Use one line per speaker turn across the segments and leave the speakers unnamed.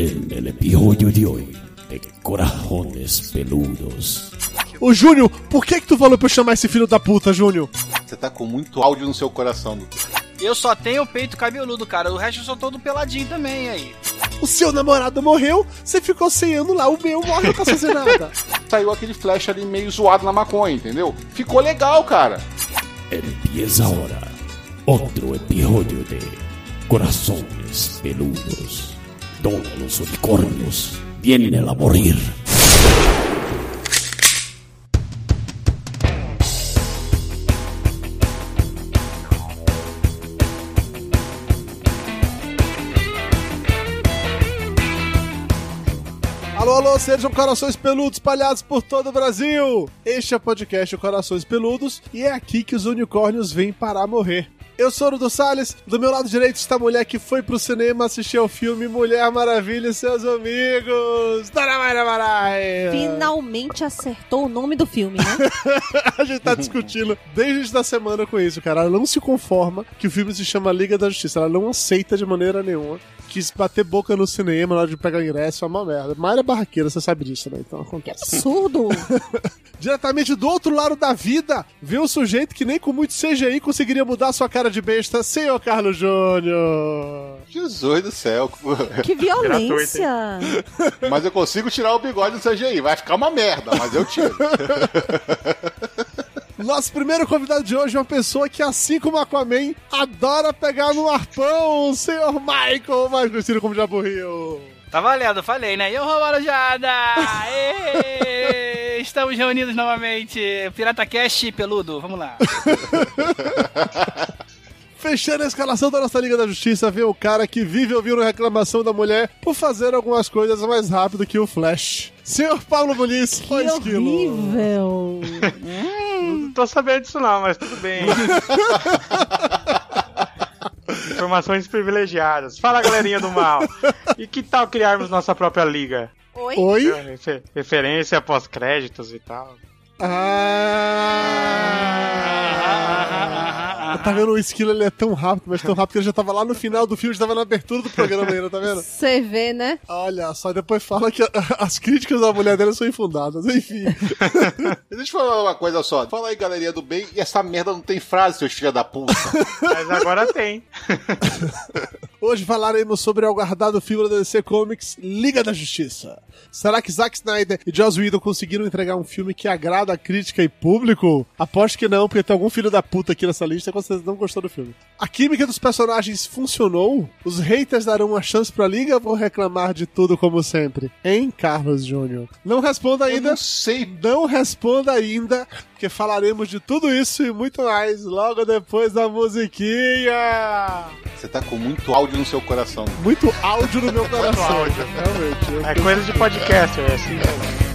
En el episodio de hoy de Corajones Peludos.
Ô Júnior, por que que tu falou pra eu chamar esse filho da puta, Júnior?
Você tá com muito áudio no seu coração.
Eu só tenho o peito cabeludo, cara. O resto eu sou todo peladinho também aí.
O seu namorado morreu, você ficou sem ano lá, o meu morre, não posso fazer nada.
Saiu aquele flash ali meio zoado na maconha, entendeu? Ficou legal, cara.
Empieza ahora otro episodio de Corazones Peludos, donde los unicornios vienen a morir.
Alô, alô, sejam corações peludos espalhados por todo o Brasil! Este é o podcast Corações Peludos e é aqui que os unicórnios vêm para morrer. Eu sou o Dudu Salles, do meu lado direito está a mulher que foi pro cinema assistir ao filme Mulher Maravilha e seus amigos, Dona Mayra Maraia!
Finalmente acertou o nome do filme, né?
a gente tá discutindo desde a semana com isso, cara. Ela não se conforma que o filme se chama Liga da Justiça. Ela não aceita de maneira nenhuma. Quis bater boca no cinema na hora de pegar o ingresso, é uma merda. Mayra é barraqueira, você sabe disso, né? Então acontece.
Absurdo!
Diretamente do outro lado da vida, vê um sujeito que nem com muito CGI conseguiria mudar sua cara de besta, senhor Carlos Júnior.
Jesus do céu.
Que violência!
Mas eu consigo tirar o bigode do CGI. Vai ficar uma merda, mas eu tiro.
Nosso primeiro convidado de hoje é uma pessoa que, assim como Aquaman, adora pegar no arpão, o senhor Michael, mais conhecido como Jabu Rio.
Tá valendo, falei, né? E eu, Romarujada! Ê, Estamos reunidos novamente. Pirata Cast peludo, vamos lá.
Fechando a escalação da nossa Liga da Justiça, vem o cara que vive ouvindo reclamação da mulher por fazer algumas coisas mais rápido que o Flash. Senhor Paulo Muniz,
Que
foi esquilo.
horrível!
Não tô sabendo disso não, mas tudo bem. Informações privilegiadas. Fala, galerinha do mal. E que tal criarmos nossa própria liga?
Oi?
Oi?
Refer- Referência pós-créditos e tal.
Ah! Tá vendo o esquilo, ele é tão rápido, mas tão rápido que ele já tava lá no final do filme, já tava na abertura do programa ainda, tá vendo?
Você vê, né?
Olha só, depois fala que a- as críticas da mulher dele são infundadas, enfim.
Deixa eu falar uma coisa só. Fala aí, galerinha do bem, e essa merda não tem frase, seus filha da puta.
Mas agora tem.
Hoje falaremos sobre o aguardado filme da DC Comics, Liga da Justiça. Será que Zack Snyder e Joss Whedon conseguiram entregar um filme que agrada a crítica e público? Aposto que não, porque tem algum filho da puta aqui nessa lista que vocês não gostou do filme. A química dos personagens funcionou? Os haters darão uma chance pra Liga ou vão reclamar de tudo como sempre? Hein, Carlos Júnior? Não responda
Eu
ainda.
não sei.
Não responda ainda, porque falaremos de tudo isso e muito mais logo depois da musiquinha.
Você tá com muito áudio no seu coração.
Muito áudio no meu coração.
áudio.
Realmente.
É coisa de podcast, é assim mesmo.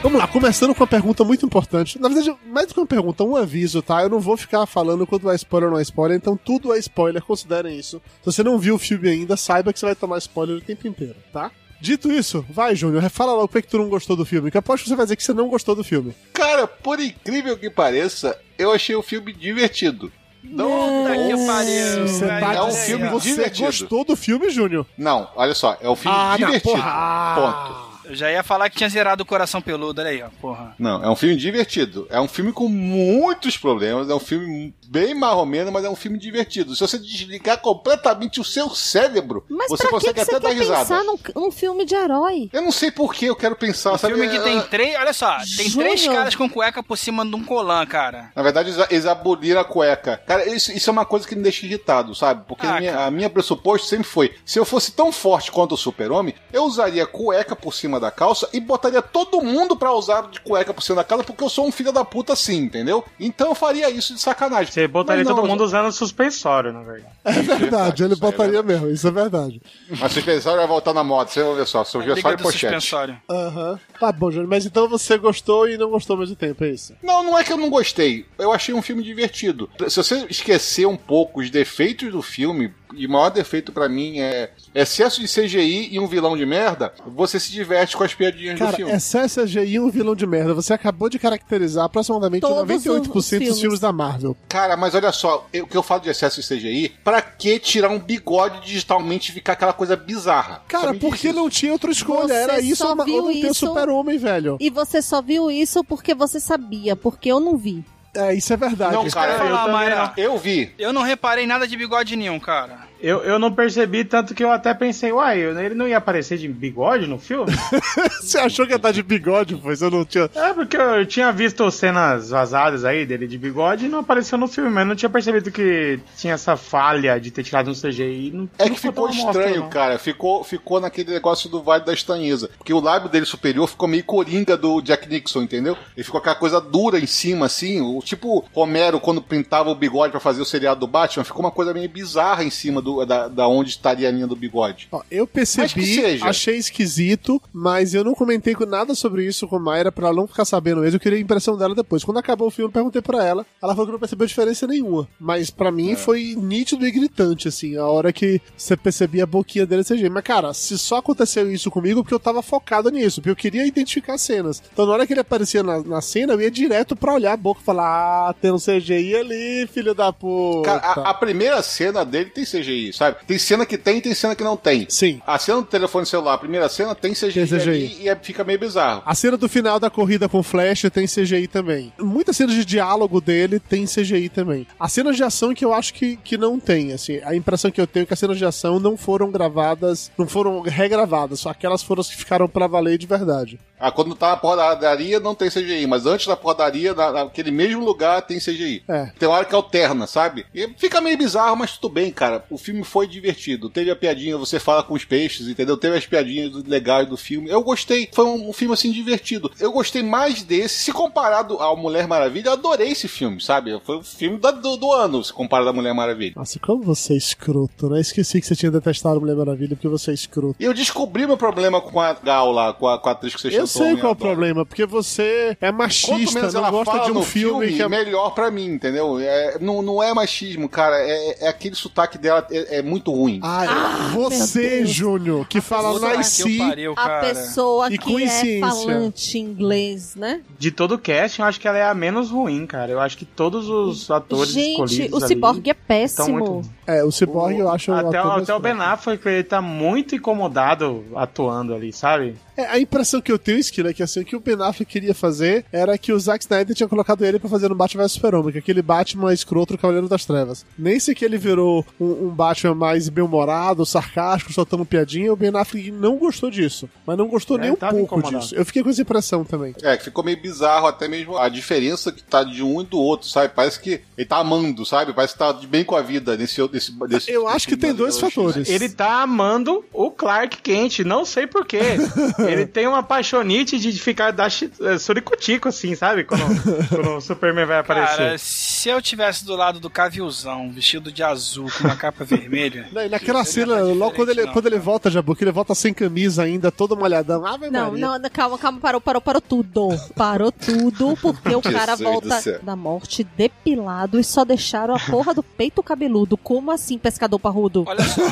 Vamos lá, começando com uma pergunta muito importante. Na verdade, mais do que uma pergunta, um aviso, tá? Eu não vou ficar falando quando é spoiler ou não é spoiler, então tudo é spoiler, considerem isso. Se você não viu o filme ainda, saiba que você vai tomar spoiler o tempo inteiro, tá? Dito isso, vai, Júnior, fala logo o que, é que tu não gostou do filme, que aposto que você vai dizer que você não gostou do filme.
Cara, por incrível que pareça, eu achei o filme divertido. Não,
Puta que pariu.
Você tá
é um
dizendo
filme
que você
divertido.
gostou do filme, Júnior?
não, olha só, é um filme
Ah, não,
divertido.
Ah.
Ponto.
Eu já ia falar que tinha zerado o coração peludo, olha aí, ó, porra.
Não, é um filme divertido. É um filme com muitos problemas. É um filme bem marromeno, mas é um filme divertido. Se você desligar completamente o seu cérebro,
Mas
você consegue
que
até
você
dar
quer
risada.
pensar num, num filme de herói?
Eu não sei por que eu quero pensar,
Um
sabe?
filme que tem três. Olha só, tem três
Júnior.
caras com cueca por cima de um colã, cara.
Na verdade, eles- eles aboliram a cueca. Cara, isso, isso é uma coisa que me deixa irritado, sabe? Porque
Ah,
a, minha,
cara.
a minha pressuposto sempre foi: se eu fosse tão forte quanto o super-homem, eu usaria cueca por cima da calça e botaria todo mundo pra usar de cueca por cima da calça, porque eu sou um filho da puta assim, entendeu? Então eu faria isso de sacanagem.
Você botaria
não,
todo mundo usando suspensório, na verdade.
É verdade, ele
é
botaria mesmo, isso é verdade.
Mas suspensório vai voltar na moda, você vai ver só. Suspensório e pochete.
suspensório.
Aham. Tá bom, Júnior, mas então você gostou e não gostou ao mesmo tempo, é isso?
Não, não é que eu não gostei. Eu achei um filme divertido. Se você esquecer um pouco os defeitos do filme, de maior defeito pra mim é excesso de CGI e um vilão de merda, você se diverte com as piadinhas do
Cara,
filme.
excesso CGI e um vilão de merda. Você acabou de caracterizar aproximadamente
Todos
98%
os
dos
filmes.
filmes da Marvel.
Cara, mas olha só, eu- o que eu falo de excesso de CGI, pra que tirar um bigode digitalmente e ficar aquela coisa bizarra?
Cara, porque não tinha outra escolha.
Você
Era isso ou não ter super-homem, velho.
E você só viu isso porque você sabia, porque eu não vi.
É, isso é verdade.
Não, cara,
eu
eu,
falar,
também
Mayra.
eu vi.
Eu não reparei nada de bigode nenhum, cara.
Eu, eu não percebi, tanto que eu até pensei, uai, ele não ia aparecer de bigode no filme?
Você achou que ia estar de bigode, pois eu não tinha.
é, porque eu tinha visto cenas vazadas aí dele de bigode e não apareceu no filme, mas não tinha percebido que tinha essa falha de ter tirado um CGI. Não,
É
não
que ficou
mostra,
estranho,
não.
cara. Ficou, ficou naquele negócio do Vale da Estranheza. Porque o lábio dele superior ficou meio coringa do Jack Nixon, entendeu? Ele ficou aquela coisa dura em cima, assim. O tipo Romero, quando pintava o bigode pra fazer o seriado do Batman, ficou uma coisa meio bizarra em cima do, da, da onde estaria a linha do bigode.
Ó, eu percebi, achei esquisito, mas eu não comentei com nada sobre isso com Mayra pra ela não ficar sabendo mesmo. Eu queria a impressão dela depois. Quando acabou o filme, eu perguntei pra ela. Ela falou que não percebeu diferença nenhuma. Mas pra
É.
mim foi nítido e gritante, assim, a hora que você percebia a boquinha dele CG. Mas, cara, se só aconteceu isso comigo, porque eu tava focado nisso, porque eu queria identificar cenas. Então, na hora que ele aparecia na, na cena, eu ia direto pra olhar a boca e falar: Ah, tem um CGI ali, filho da puta.
Cara, a, a primeira cena dele tem CGI, sabe? Tem cena que tem e tem cena que não tem.
Sim.
A cena do telefone celular, a primeira cena tem CGI,
Tem CGI.
e é- fica meio bizarro.
A cena do final da corrida com Flash tem CGI também. Muitas cenas de diálogo dele tem CGI também. As cenas de ação que eu acho que, que não tem, assim. A impressão que eu tenho é que as cenas de ação não foram gravadas, não foram regravadas, só aquelas foram as que ficaram pra valer de verdade.
Ah, quando tá na porradaria não tem CGI, mas antes da porradaria, na- naquele mesmo lugar, tem CGI.
É.
Tem hora que alterna, sabe? E fica meio bizarro, mas tudo bem, cara. O filme foi divertido. Teve a piadinha, você fala com os peixes, entendeu? Teve as piadinhas legais do filme. Eu gostei. Foi um, um filme, assim, divertido. Eu gostei mais desse. Se comparado ao Mulher Maravilha, eu adorei esse filme, sabe? Foi o filme da- do, do ano, se comparado à Mulher Maravilha.
Nossa, como você é escroto, né? Esqueci que você tinha detestado Mulher Maravilha porque você é escroto.
E eu descobri meu problema com a Gal lá, com a, com a atriz que você
Eu sei qual é o problema, porque você é machista,
menos
não
ela
gosta de um filme,
filme,
que é
melhor pra mim, entendeu? É, não, não é machismo, cara. É, é aquele sotaque dela é, é muito ruim.
Ah, você,
meu Deus.
Júnior, que fala nasci.
A pessoa
E
que é falante inglês, né?
De todo o casting, eu acho que ela é a menos ruim, cara. Eu acho que todos os atores
Gente,
escolhidos
o Cyborg é péssimo.
muito...
É, o Cyborg eu acho
Até,
ator
o-
mais
até o Ben. Affleck, ele tá muito incomodado atuando ali, sabe?
É, a impressão que eu tenho, Esquilo, é que assim, o que o Ben Affleck queria fazer era que o Zack Snyder tinha colocado ele pra fazer no Batman vs Super-Homem, que é aquele Batman escroto do Cavaleiro das Trevas. Nem se que ele virou um, um Batman mais bem-humorado, sarcástico, soltando piadinha, o Ben Affleck não gostou disso. Mas não gostou
É,
nem um pouco
incomodado.
disso. Eu fiquei com essa impressão também.
É, que ficou meio bizarro, até mesmo a diferença que tá de um e do outro, sabe? Parece que ele tá amando, sabe? Parece que tá de bem com a vida nesse desse, desse
Eu acho que tem dois fatores.
Ele tá amando o Clark Kent, não sei porquê. ele tem uma paixonite de ficar dar eh, suricutico, assim, sabe? Quando, quando o Superman vai aparecer.
Cara, se eu tivesse do lado do Caviuzão, vestido de azul, com uma capa vermelha.
Não, e naquela
seria
cena, logo quando ele,
não,
quando ele volta, Jabu, que ele volta sem camisa ainda, todo molhadão. Ave
Não, não, calma, calma, parou, parou, parou tudo. Parou tudo, porque o cara
Jesus
volta
céu.
da morte depilado e só deixaram a porra do peito cabeludo. Como assim, pescador parrudo?
Olha só,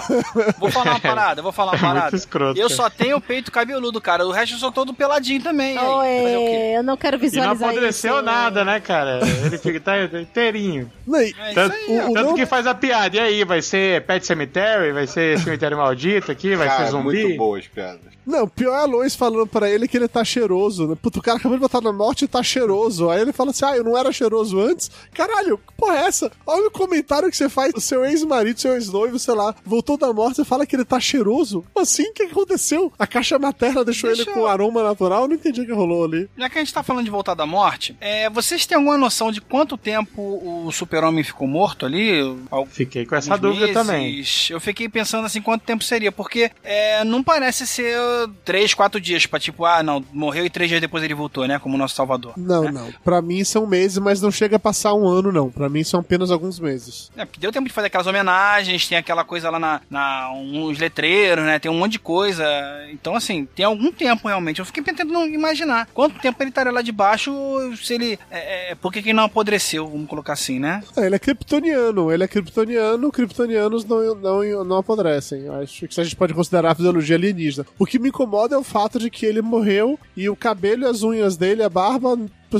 vou falar uma parada, vou falar uma
Muito
parada.
escroto,
Eu só tenho o peito cabeludo, cara. O resto sou todo peladinho também. aí. Fazer o quê?
Oi, eu não quero
E não
visualizar
apodreceu
isso.
nada, né, cara? Ele fica tá inteirinho.
Não, e-
É isso
Tanto,
aí,
o-
tanto
não-
que faz a piada. E aí, vai ser Pet Cemetery? Vai ser Cemitério Maldito aqui? Vai
Cara,
ser zumbi?
muito boas piadas.
Não, pior é a Lois falando pra ele que ele tá cheiroso, né? Puto, o cara acabou de botar na morte e tá cheiroso. Aí ele fala assim: ah, eu não era cheiroso antes. Caralho, que porra é essa? Olha o comentário que você faz. O seu ex-marido, seu ex-noivo, sei lá, voltou da morte e fala que ele tá cheiroso. Assim? O que aconteceu? A caixa materna deixou
Deixa
ele
eu-
com aroma natural? Eu não entendi o que rolou ali.
Já que a gente tá falando de voltar da morte, é, vocês têm alguma noção de quanto tempo o super-homem ficou morto ali? Al-
Fiquei com essa dúvida
meses?
também.
Eu fiquei pensando assim, quanto tempo seria? Porque é, não parece ser três, quatro dias pra tipo, ah, não, morreu e três dias depois ele voltou, né? Como o nosso salvador.
Não,
né?
não. Pra mim são meses, mas não chega a passar um ano, não. Pra mim são apenas alguns meses.
É, porque deu tempo de fazer aquelas homenagens, tem aquela coisa lá na, na uns letreiros, né? Tem um monte de coisa. Então, assim, tem algum tempo, realmente. Eu fiquei tentando imaginar quanto tempo ele estaria lá debaixo, se ele. É, é, por que ele não apodreceu, vamos colocar assim, né?
É, ele é kryptoniano, ele é kryptoniano, kryptonianos não, não, não apodrecem. Acho que a gente pode considerar a fisiologia alienígena. O que me incomoda é o fato de que ele morreu e o cabelo as unhas dele, a barba,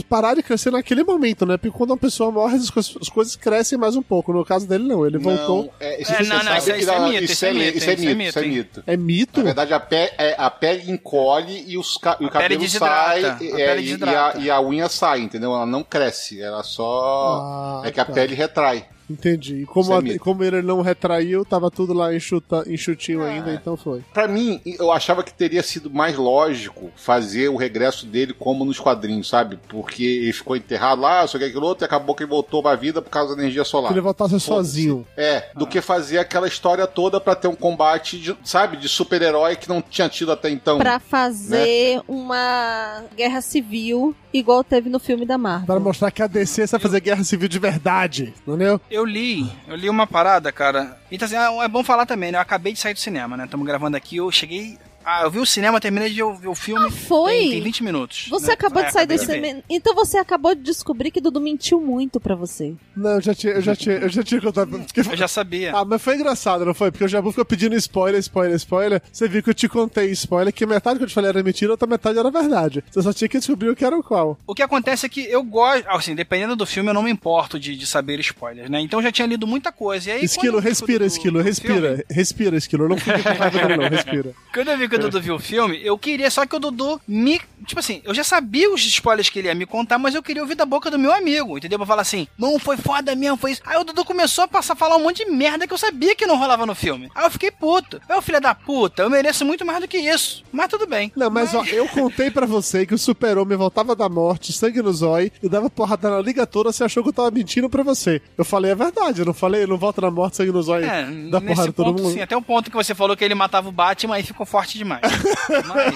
parar de crescer naquele momento, né? Porque quando uma pessoa morre, as coisas, as coisas crescem mais um pouco. No caso dele, não. Ele voltou.
Não, é, isso,
É, não, isso é- isso é mito,
isso
isso
é mito, isso é mito, isso é mito.
É mito?
Na verdade, a, pe é, a pele encolhe e, os ca- e o
A pele
cabelo sai
a
é,
pele
e, e, a, e a unha sai, entendeu? Ela não cresce, ela só.
Ah,
é que a
tá.
pele retrai.
Entendi. E como,
é
a- como ele não retraiu, tava tudo lá enxuta, enxutinho
É.
ainda, então foi.
Pra mim, eu achava que teria sido mais lógico fazer o regresso dele como nos quadrinhos, sabe? Porque ele ficou enterrado lá, só que aquilo outro, e acabou que ele voltou pra vida por causa da energia solar.
Que ele voltasse sozinho.
É, do que fazer aquela história toda pra ter um combate, de, sabe, de super-herói que não tinha tido até então.
Pra fazer uma guerra civil igual teve no filme da Marvel.
Para mostrar que a DC sabe fazer guerra civil de verdade, entendeu?
Eu li, eu li uma parada, cara. Então, assim, é bom falar também, né? Eu acabei de sair do cinema, né? Estamos gravando aqui, eu cheguei. Ah, eu vi o cinema, terminei de ver o, filme.
Ah, foi?
Tem, tem 20 minutos.
Você
né?
acabou
É,
de sair do cinema. Então você acabou de descobrir que Dudu mentiu muito pra você.
Não, eu já tinha, eu já tinha, eu já tinha contado. Porque-
Eu já sabia.
Ah, mas foi engraçado, não foi? Porque o Jabu ficou pedindo spoiler, spoiler, spoiler. Você viu que eu te contei spoiler, que metade que eu te falei era mentira, outra metade era verdade. Você só tinha que descobrir o que era o qual.
O que acontece é que eu gosto, assim, dependendo do filme, eu não me importo de, de saber spoilers, né? Então eu já tinha lido muita coisa. E aí,
Esquilo,
eu
respira,
que o Dudu
esquilo,
viu o
respira.
filme-
Respira, esquilo. Não fique com raiva dele, não, respira.
Quando eu vi que o Dudu viu o filme, eu queria só que o Dudu me. Tipo assim, eu já sabia os spoilers que ele ia me contar, mas eu queria ouvir da boca do meu amigo, entendeu? Pra falar assim, não, foi foda mesmo, foi isso. Aí o Dudu começou a passar a falar um monte de merda que eu sabia que não rolava no filme. Aí eu fiquei puto. Eu, filho da puta, eu mereço muito mais do que isso. Mas tudo bem.
Não, mas ó, eu contei pra você que o super-homem voltava da morte, sangue no zóio, e dava porrada na liga toda, você achou que eu tava mentindo pra você. Eu falei, é verdade, eu não falei, não volta da morte, sangue no zóio,
É,
dá porrada em todo
ponto,
mundo.
sim. Até o ponto que você falou que ele matava o Batman, aí ficou forte demais. Mas,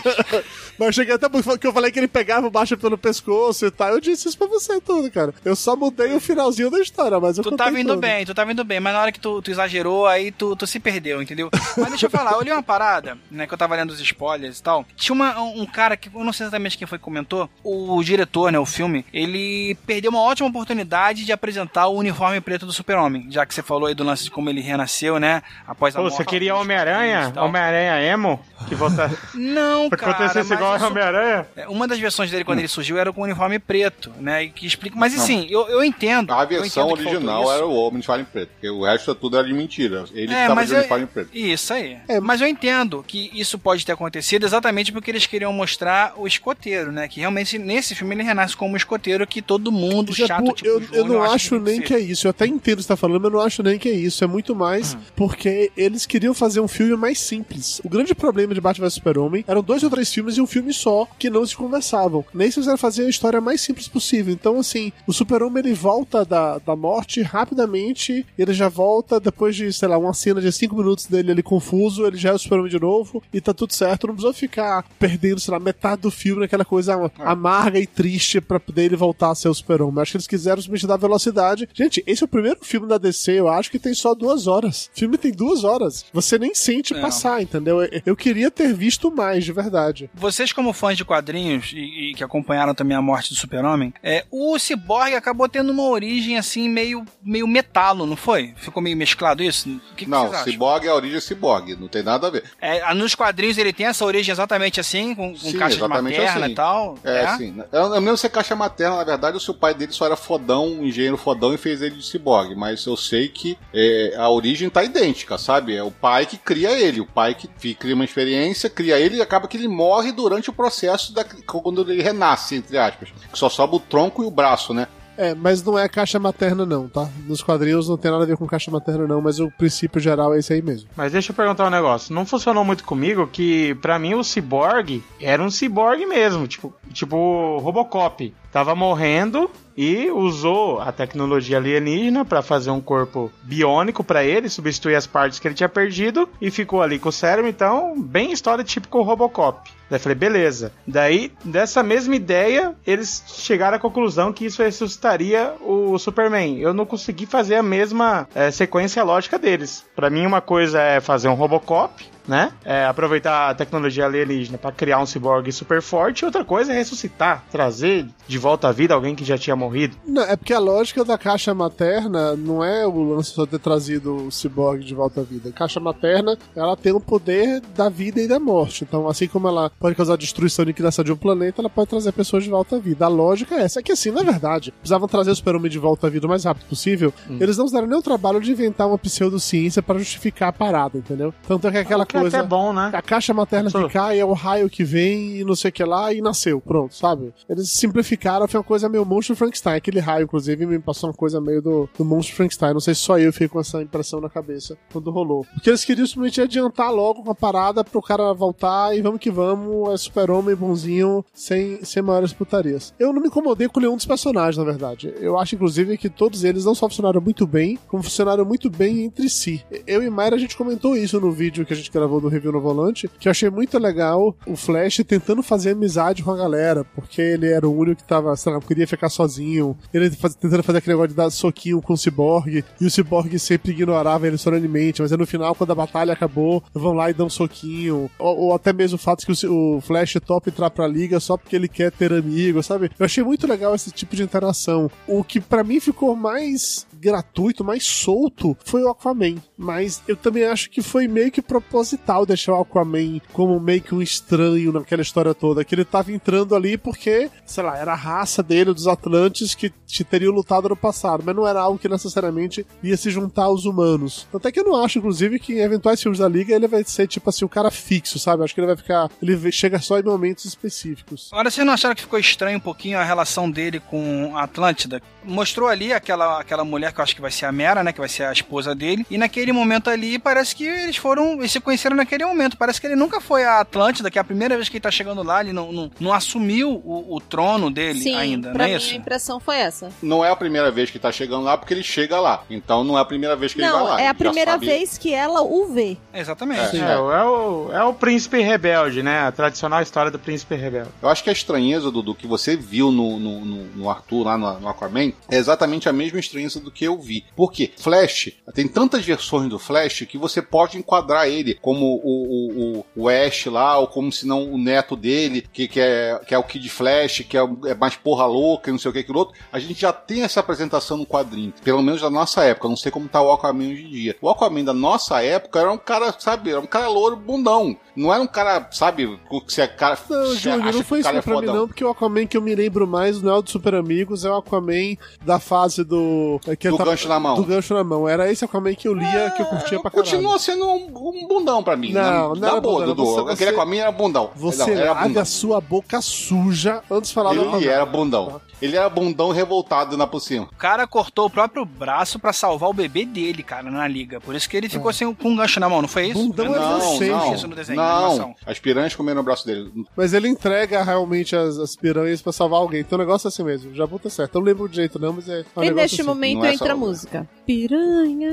Mas eu cheguei até porque eu falei que ele pegava o baixo pelo pescoço e tal. Eu disse isso pra você e tudo, cara. Eu só mudei o finalzinho da história, mas eu
tu
contei
tava indo
tudo.
bem, tu tava indo bem, mas na hora que tu, tu exagerou, aí tu, tu se perdeu, entendeu? Mas deixa eu falar, eu li uma parada, né, que eu tava lendo os spoilers e tal. Tinha uma- um cara que, eu não sei exatamente quem foi que comentou, o diretor, né, o filme, ele perdeu uma ótima oportunidade de apresentar o uniforme preto do super-homem, já que você falou aí do lance de como ele renasceu, né, após a
Pô,
morte.
você queria Homem-Aranha? Homem-Aranha emo? Que volta...
Não, cara.
acontecesse
mas
igual
eu
Homem-Aranha?
É, Uma das versões dele quando ele surgiu era com o uniforme preto, né? E que explica. Mas assim, eu, eu entendo.
A
eu
versão
entendo que
original
isso.
era o Homem de Uniforme Preto, porque o resto tudo era de mentira. Ele
É,
estava
mas
de
eu-
uniforme preto.
Isso aí.
É.
Mas eu entendo que isso pode ter acontecido exatamente porque eles queriam mostrar o escoteiro, né? Que realmente nesse filme ele renasce como um escoteiro que todo mundo
Já,
chato tipo
eu,
Júnior
eu não
acha
acho
tem
nem
ser.
que é isso. Eu até entendo o que você tá falando, mas eu não acho nem que é isso. É muito mais
Hum.
porque eles queriam fazer um filme mais simples. O grande problema de Batman vs Super-Homem eram dois ou três filmes e um filme só que não se conversavam. Nesse eles quiseram fazer a história mais simples possível. Então, assim, o Super-Homem ele volta da, da morte rapidamente, ele já volta depois de, sei lá, uma cena de cinco minutos dele ali confuso, ele já é o Super-Homem de novo e tá tudo certo. Não precisou ficar perdendo, sei lá, metade do filme naquela coisa amarga e triste pra poder ele voltar a ser o Super-Homem. Acho que eles quiseram simplesmente dar velocidade. Gente, esse é o primeiro filme da DC, eu acho que tem só duas horas. O filme tem duas horas. Você nem sente
É.
passar, entendeu? Eu- Eu queria ter visto mais, de verdade.
Vocês, como fãs de quadrinhos e, e que acompanharam também a morte do Super-Homem, é, o Cyborg acabou tendo uma origem assim, meio, meio metalo, não foi? Ficou meio mesclado isso? O que, que
Não? Cyborg é a origem Cyborg, não tem nada a ver.
É, nos quadrinhos ele tem essa origem exatamente assim, com, com
Sim,
caixa materna
assim.
e tal.
É, assim. Eu, eu não lembro se é caixa materna, na verdade, ou se o pai dele só era fodão, um engenheiro fodão e fez ele de ciborgue. Mas eu sei que é, a origem tá idêntica, sabe? É o pai que cria ele, o pai que cria uma experiência, cria ele e acaba que ele morre durante o processo da, quando ele renasce, entre aspas. Que só sobra o tronco e o braço, né?
É, mas não é caixa materna, não, tá? Nos quadrinhos não tem nada a ver com caixa materna, não, mas o princípio geral é esse aí mesmo.
Mas deixa eu perguntar um negócio. Não funcionou muito comigo que, pra mim, o Cyborg era um Cyborg mesmo. Tipo, tipo Robocop. tava morrendo e usou a tecnologia alienígena para fazer um corpo biônico para ele, substituir as partes que ele tinha perdido e ficou ali com o cérebro. Então, bem história típico Robocop. Daí falei, beleza. Daí, dessa mesma ideia, eles chegaram à conclusão que isso ressuscitaria o Superman. Eu não consegui fazer a mesma é, sequência lógica deles. Para mim, uma coisa é fazer um Robocop, né? É, aproveitar a tecnologia alienígena para criar um ciborgue super forte. Outra coisa é ressuscitar, trazer de volta à vida alguém que já tinha morrido.
Não, é porque a lógica da caixa materna não é o lance só ter trazido o ciborgue de volta à vida. A caixa materna, ela tem o poder da vida e da morte. Então, assim como ela pode causar destruição e liquidação de um planeta, ela pode trazer pessoas de volta à vida. A lógica é essa. É que assim, na verdade, precisavam trazer o super-homem de volta à vida o mais rápido possível. Eles não fizeram nem o trabalho de inventar uma pseudociência para justificar a parada, entendeu? Tanto é que aquela
Que é
coisa...
até bom, né?
A caixa materna
Só-
que cai é o raio que vem e não sei o que lá e nasceu. Pronto, sabe? Eles simplificaram, foi uma coisa meio monstro Frankenstein. Aquele raio, inclusive, me passou uma coisa meio do, do monstro Frankenstein. Não sei se só eu fiquei com essa impressão na cabeça quando rolou. Porque eles queriam simplesmente adiantar logo com a parada pro cara voltar e vamos que vamos, é super-homem bonzinho, sem, sem maiores putarias. Eu não me incomodei com nenhum dos personagens, na verdade. Eu acho, inclusive, que todos eles não só funcionaram muito bem, como funcionaram muito bem entre si. Eu e Mayra, a gente comentou isso no vídeo que a gente gravou do Review no Volante, que eu achei muito legal o Flash tentando fazer amizade com a galera, porque ele era o único que tava, sei lá, queria ficar sozinho. Ele faz- tentando fazer aquele negócio de dar soquinho com o Cyborg, e o Cyborg sempre ignorava ele solenemente, mas aí no final, quando a batalha acabou, vão lá e dão um soquinho. Ou, ou até mesmo o fato que o, o Flash topa entrar pra liga só porque ele quer ter amigo, sabe? Eu achei muito legal esse tipo de interação. O que pra mim ficou mais gratuito, mais solto, foi o Aquaman. Mas eu também acho que foi meio que proposital deixar o Aquaman como meio que um estranho naquela história toda. Que ele tava entrando ali porque, sei lá, era a raça dele, dos Atlantes, que te teriam lutado no passado. Mas não era algo que necessariamente ia se juntar aos humanos. Até que eu não acho, inclusive, que em eventuais filmes da Liga ele vai ser, tipo assim, o cara fixo, sabe? Acho que ele vai ficar. Ele chega só em momentos específicos.
Agora, vocês não acharam que ficou estranho um pouquinho a relação dele com a Atlântida? Mostrou ali aquela, aquela mulher que eu acho que vai ser a Mera, né? Que vai ser a esposa dele. E naquele momento ali, parece que eles foram. Eles se conheceram naquele momento. Parece que ele nunca foi a Atlântida, que é a primeira vez que ele tá chegando lá, ele não, não, não assumiu o, o trono dele
Sim,
ainda, não
pra
é
mim
isso?
a impressão foi essa.
Não é a primeira vez que tá chegando lá, porque ele chega lá. Então não é a primeira vez que ele vai
Não,
lá.
é a primeira vez que ela o vê.
Exatamente.
É, é, o, é o príncipe rebelde, né? A tradicional história do príncipe rebelde.
Eu acho que a estranheza, Dudu, que você viu no, no, no- no Arthur, lá no, no Aquaman, é exatamente a mesma estranheza do que eu vi. Por quê? Flash, tem tantas versões do Flash que você pode enquadrar ele como o, o, o, o Ash lá, ou como se não o neto dele, que, que, é, que é o Kid Flash, que é, é mais porra louca, e não sei o que, aquilo outro. A gente já tem essa apresentação no quadrinho, pelo menos da nossa época. Eu não sei como tá o Aquaman hoje em dia. O Aquaman da nossa época era um cara, sabe, era um cara louro bundão. Não era um cara, sabe, que você é cara.
Não,
acha
não
que
foi isso
é
pra mim,
fodão.
não, porque o Aquaman que eu me lembro mais não é o do Super Amigos, é o Aquaman da fase do. é que
Do
ele
gancho na mão.
Do gancho na mão. Era esse Aquaman que eu lia, que eu curtia pra caralho.
Continua sendo um, um bundão pra mim.
Não,
na,
não
na
era
boa, Dudu.
você-
Aquele
você-
com a minha era bundão.
Você
não, era
lave
bundão.
a sua boca suja antes de falar do Aquaman.
Ele era bundão. Ele era bundão revoltado na por cima.
O cara cortou o próprio braço pra salvar o bebê dele, cara, na liga. Por isso que ele ficou sem, com um gancho na mão, não foi isso?
Bundão
Eu
é
não,
não,
isso no desenho,
não. As piranhas comeram o braço dele.
Mas ele entrega realmente as, as piranhas pra salvar alguém. Então o negócio é assim mesmo. Já tá certo. Eu não lembro de jeito não, mas é um
e neste
assim.
momento
é
entra a música. Piranha.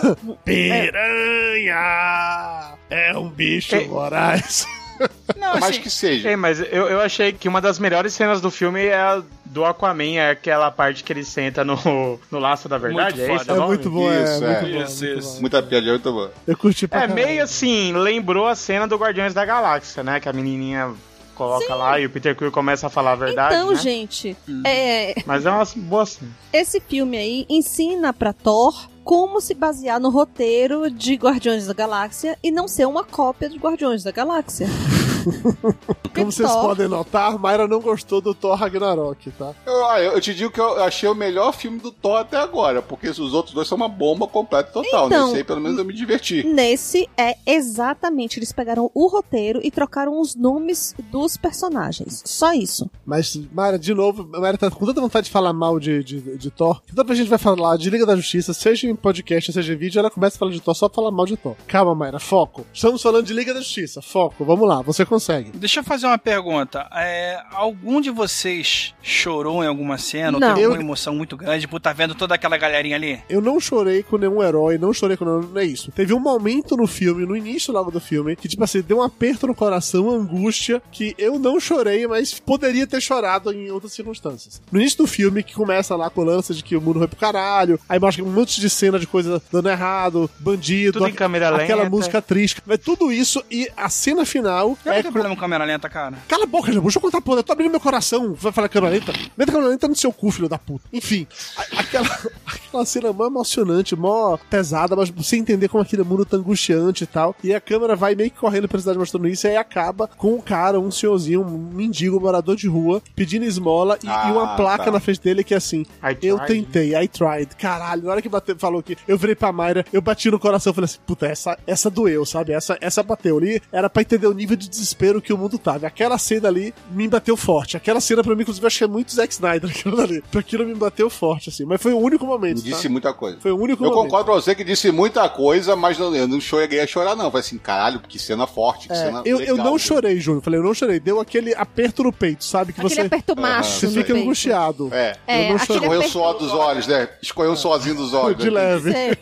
Piranha! É um bicho
Ei.
voraz.
Não,
Mas
assim,
que seja.
Ei, mas eu, eu achei que uma das melhores cenas do filme é a do Aquaman, é aquela parte que ele senta no, no laço da verdade,
Muito
é isso?
foda.
o
É
nome?
muito bom, é.
Isso,
muito
é.
bom,
Isso,
muito
isso.
bom.
Muita piadinha, muito boa.
Eu curti pra
É,
caralho.
meio assim, lembrou a cena do Guardiões da Galáxia, né? Que a menininha coloca lá e o Peter Quill começa a falar a verdade,
então,
né?
gente, é,
Mas é uma boa
esse filme aí ensina pra Thor como se basear no roteiro de Guardiões da Galáxia e não ser uma cópia de Guardiões da Galáxia.
Como vocês podem notar, Mayra não gostou do Thor Ragnarok, tá?
Eu, olha, eu te digo que eu achei o melhor filme do Thor até agora, porque os outros dois são uma bomba completa e total.
Então,
Nesse aí, pelo menos, eu me diverti.
Nesse é exatamente, eles pegaram o roteiro e trocaram os nomes dos personagens. Só isso.
Mas, Mayra, de novo, a Mayra tá com tanta vontade de falar mal de, de, de Thor. Toda vez que a gente vai falar de Liga da Justiça, seja em podcast, seja em vídeo, ela começa a falar de Thor só pra falar mal de Thor. Calma, Mayra, foco. Estamos falando de Liga da Justiça, foco. Vamos lá, você consegue.
Deixa eu fazer uma pergunta. É, algum de vocês chorou em alguma cena?
Não.
Ou teve
Eu-
uma emoção muito grande por estar vendo toda aquela galerinha ali?
Eu não chorei com nenhum herói, não chorei com nenhum. Não é isso. Teve um momento no filme, no início logo do filme, que, tipo assim, deu um aperto no coração, uma angústia, que eu não chorei, mas poderia ter chorado em outras circunstâncias. No início do filme, que começa lá com o lance de que o mundo vai pro caralho, aí mostra um monte de cena de coisa dando errado, bandido,
Tudo em câmera
aquela
lenta.
música triste. Mas tudo isso e a cena final
não
é
tenho
com-
problema com câmera lenta, cara.
Cala a boca, Jambu, deixa eu contar, porra. Eu tô abrindo meu coração. Vai falar câmera lenta? Meta câmera lenta no seu cu, filho da puta. Enfim, a- aquela, aquela cena mó emocionante, mó pesada, mas você entender como aquele mundo tá angustiante e tal. E a câmera vai meio que correndo pela cidade mostrando isso, e aí acaba com um cara, um senhorzinho, um mendigo, morador de rua, pedindo esmola e,
Ah,
e uma placa
tá.
na frente dele que é assim:
I
Eu
tried.
tentei, I tried. Caralho, na hora que bateu, falou que eu virei pra Mayra, eu bati no coração e falei assim: puta, essa, essa doeu, sabe? Essa, essa bateu ali. Era pra entender o nível de desespero que o mundo tava. Aquela cena ali me bateu forte. Aquela cena pra mim, inclusive, eu achei muito Zack Snyder aquilo ali. Aquilo me bateu forte, assim. Mas foi o único momento. tá?
Disse muita coisa.
Foi o único
Eu
momento.
concordo pra você que disse muita coisa, mas não, eu não cheguei a chorar, não. Falei assim, caralho, que cena forte, que
É,
cena
eu,
legal.
eu não chorei, Júnior. Falei, eu não chorei. Deu aquele aperto no peito, sabe? Que
Aquele
você,
aperto macho
você fica
peito.
angustiado.
É.
É,
eu não chorei.
Escorreu o suor dos olhos, né? Escorreu o suorzinho dos olhos.
De
né?
leve.
Sei.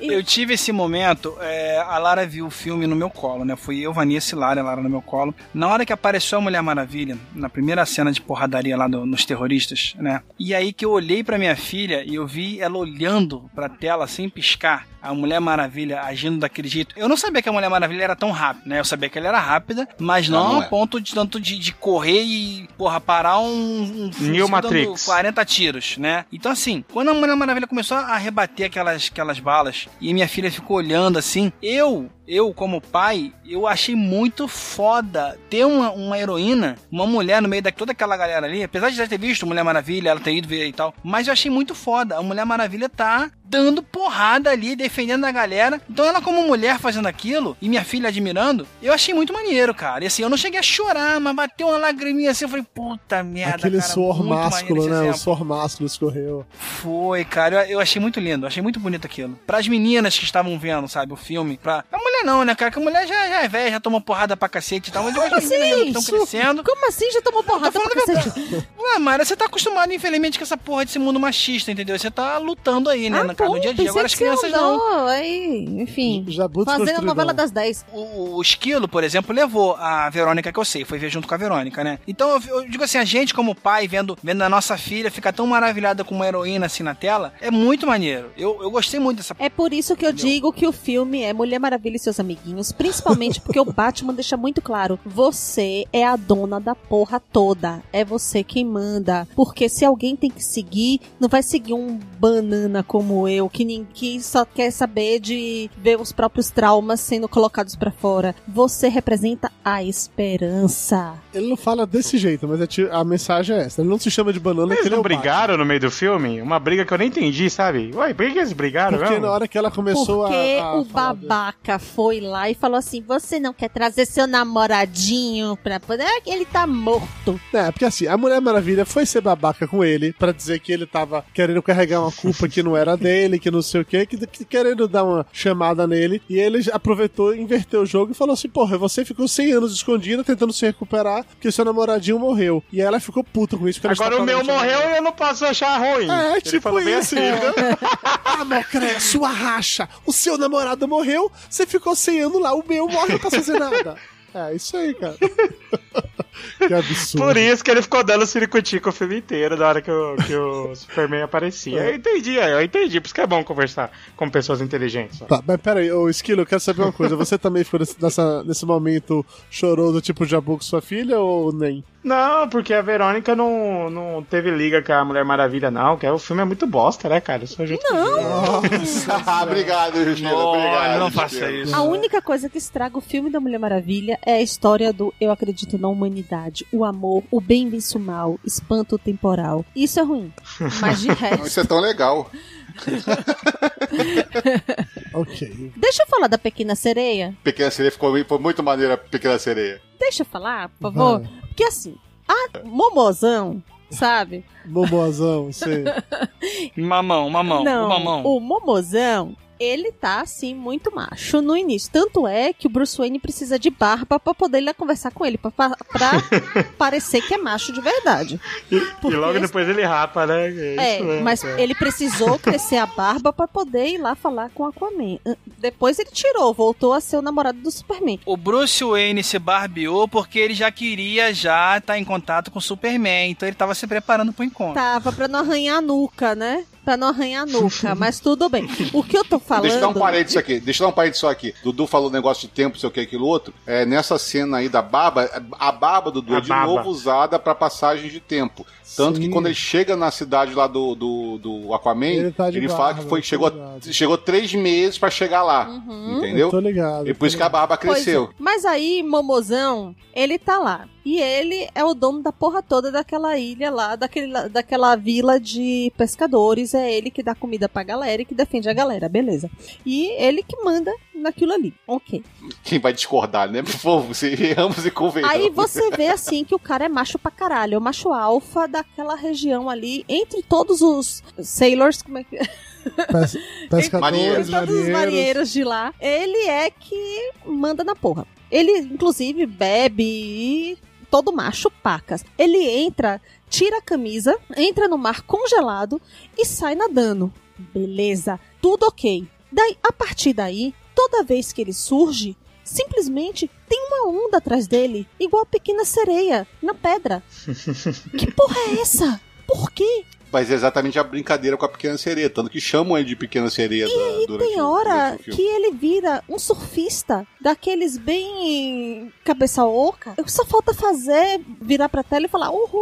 Eu tive esse momento, é, a Lara viu o filme no meu colo, né? Fui eu, Vanessa e Lara, a Lara no meu colo. Na hora que apareceu a Mulher Maravilha, na primeira cena de porradaria lá do- nos terroristas, né? E aí que eu olhei pra minha filha e eu vi ela olhando pra tela sem piscar. A Mulher Maravilha agindo daquele jeito. Eu não sabia que a Mulher Maravilha era tão rápida, né? Eu sabia que ela era rápida, mas
Não,
não,
não
a
é.
ponto de tanto de, de correr e, porra, parar um, um dando
Matrix.
40 tiros, né? Então, assim, quando a Mulher Maravilha começou a rebater aquelas, aquelas balas e minha filha ficou olhando assim, eu, eu como pai, eu achei muito foda ter uma, uma heroína, uma mulher no meio de toda aquela galera ali, apesar de já ter visto Mulher Maravilha, ela ter ido ver e tal, mas eu achei muito foda. A Mulher Maravilha tá dando porrada ali, defendendo a galera. Então ela como mulher fazendo aquilo e minha filha admirando, eu achei muito maneiro, cara. E assim, eu não cheguei a chorar, mas bateu uma lagriminha assim, eu falei, puta merda,
Aquele
cara,
suor másculo, né? O
exemplo.
suor másculo escorreu.
Foi, cara, eu, eu achei muito lindo, achei muito bonito aquilo. Pras meninas que estavam vendo, sabe, o filme, pra. A mulher não, né, cara? Que a mulher já, já é velha, já tomou porrada pra cacete e tal, mas eu acho que as meninas estão crescendo.
Como assim já tomou porrada pra cacete?
Ah, Mara, você tá acostumado, infelizmente, com essa porra desse mundo machista, entendeu? Você tá lutando aí, né,
Ah,
no, cara, no dia a dia. Agora as crianças não.
Aí, enfim. Fazendo a novela das 10.
O, o Esquilo, por exemplo, levou a Verônica, que eu sei, foi ver junto com a Verônica, né? Então eu, eu digo assim, a gente como pai, vendo, vendo a nossa filha ficar tão maravilhada com uma heroína assim na tela, é muito maneiro. Eu, eu gostei muito dessa
É por isso que eu digo que o filme é Mulher Maravilha e seus amiguinhos, principalmente porque o Batman deixa muito claro: você é a dona da porra toda, é você quem manda. Porque se alguém tem que seguir, não vai seguir um banana como eu, que, nin- que só quer saber de ver os próprios traumas sendo colocados pra fora. Você representa a esperança.
Ele não fala desse jeito, mas é a mensagem é essa. Ele não se chama de banana
Eles
que ele é
não
Batman.
brigaram no meio do filme? Uma briga que eu nem entendi, sabe? Ué, por que eles brigaram
Porque
mesmo?
na hora que ela começou
Porque
a, a
o
falar dele-
babaca foi lá e falou assim: você não quer trazer seu namoradinho pra poder. Ah, Ele tá morto.
É, porque assim, a Mulher Maravilha foi ser babaca com ele pra dizer que ele tava querendo carregar uma culpa que não era dele, que não sei o quê, que, que querendo dar uma chamada nele. E ele aproveitou, inverteu o jogo e falou assim: Porra, você ficou 100 anos escondida tentando se recuperar porque seu namoradinho morreu. E ela ficou puta com isso.
Agora o meu morreu e eu não posso achar ruim.
É,
Ele
tipo
bem
isso,
assim.
entendeu? ah, Mocré, sua racha. O seu namorado morreu, você ficou 100 anos lá, o meu morre, não posso fazer nada. É, isso aí, cara. que absurdo.
Por isso que ele ficou dando ciricutico o filme inteiro na hora que o, que o Superman aparecia. Eu entendi, eu entendi. Por isso que é bom conversar com pessoas inteligentes. ó.
Tá, mas peraí, ô Esquilo, eu quero saber uma coisa. Você também ficou nesse, nessa, nesse momento chorou do tipo Jabu com sua filha ou nem?
Não, porque a Verônica não, não teve liga com a Mulher Maravilha, não. Que o filme é muito bosta, né, cara? Eu sou jeito
Ah, obrigado, Justino. Obrigado.
não faça isso.
A única coisa que estraga o filme da Mulher Maravilha é a história do eu acredito na humanidade, o amor, o bem vence o mal, espanto temporal. Isso é ruim. Mas de
Não,
resto.
Isso é tão legal.
Ok.
Deixa eu falar da Pequena Sereia.
Pequena Sereia ficou foi muito maneira, Pequena Sereia.
Deixa eu falar, por favor.
Vai.
Porque assim, a Momozão, sabe?
Momozão, sei.
Mamão, mamão,
Não,
o mamão.
o Momozão, ele tá, assim, muito macho no início. Tanto é que o Bruce Wayne precisa de barba pra poder ir lá conversar com ele, pra, pra- parecer que é macho de verdade.
E,
Porque
e logo depois ele rapa, né?
É,
mesmo,
mas
é.
ele precisou crescer a barba pra poder ir lá falar com o Aquaman. Ah, Depois ele tirou, voltou a ser o namorado do Superman.
O Bruce Wayne se barbeou porque ele já queria já estar em contato com o Superman, então ele tava se preparando pro encontro.
Tava pra não arranhar a nuca, né? Pra não arranhar a nuca, mas tudo bem. O que eu tô falando...
Deixa eu dar um parênteses aqui. Deixa eu dar um parênteses só aqui. Dudu falou negócio de tempo, sei o que, aquilo outro. É, nessa cena aí da barba, a barba do Dudu
A
é de
barba.
novo usada pra passagem de tempo. Tanto
Sim.
que quando ele chega na cidade lá do, do, do Aquaman,
Ele
ele,
tá
fala
barba,
que foi, chegou,
ligado.
chegou três meses pra chegar lá.
Uhum.
Entendeu?
Eu tô ligado.
E por isso que a barba
Pois
cresceu.
é. Mas aí, Momozão, ele tá lá. E ele é o dono da porra toda daquela ilha lá, daquele, daquela vila de pescadores. É ele que dá comida pra galera e que defende a galera, beleza. E ele que manda naquilo ali. Ok.
Quem vai discordar, né? Por favor, venhamos e convenhamos.
Aí você vê assim que o cara é macho pra caralho. É o macho alfa daquela região ali. Entre todos os sailors, como é que
Pes- Pescadores,
Marinheiros.
todos os
marinheiros
de lá, ele é que manda na porra. Ele, inclusive, bebe e todo macho pacas. Ele entra, tira a camisa, entra no mar congelado e sai nadando. Beleza, tudo ok. Daí, a partir daí, toda vez que ele surge, simplesmente tem uma onda atrás dele, igual a pequena sereia na pedra. que porra é essa? Por quê?
Mas é exatamente a brincadeira com a pequena sereia. Tanto que chamam ele de pequena sereia da, durante,
Tem
o-
hora que ele vira um surfista, daqueles bem cabeça oca. Só falta fazer, virar pra tela e falar, uhul,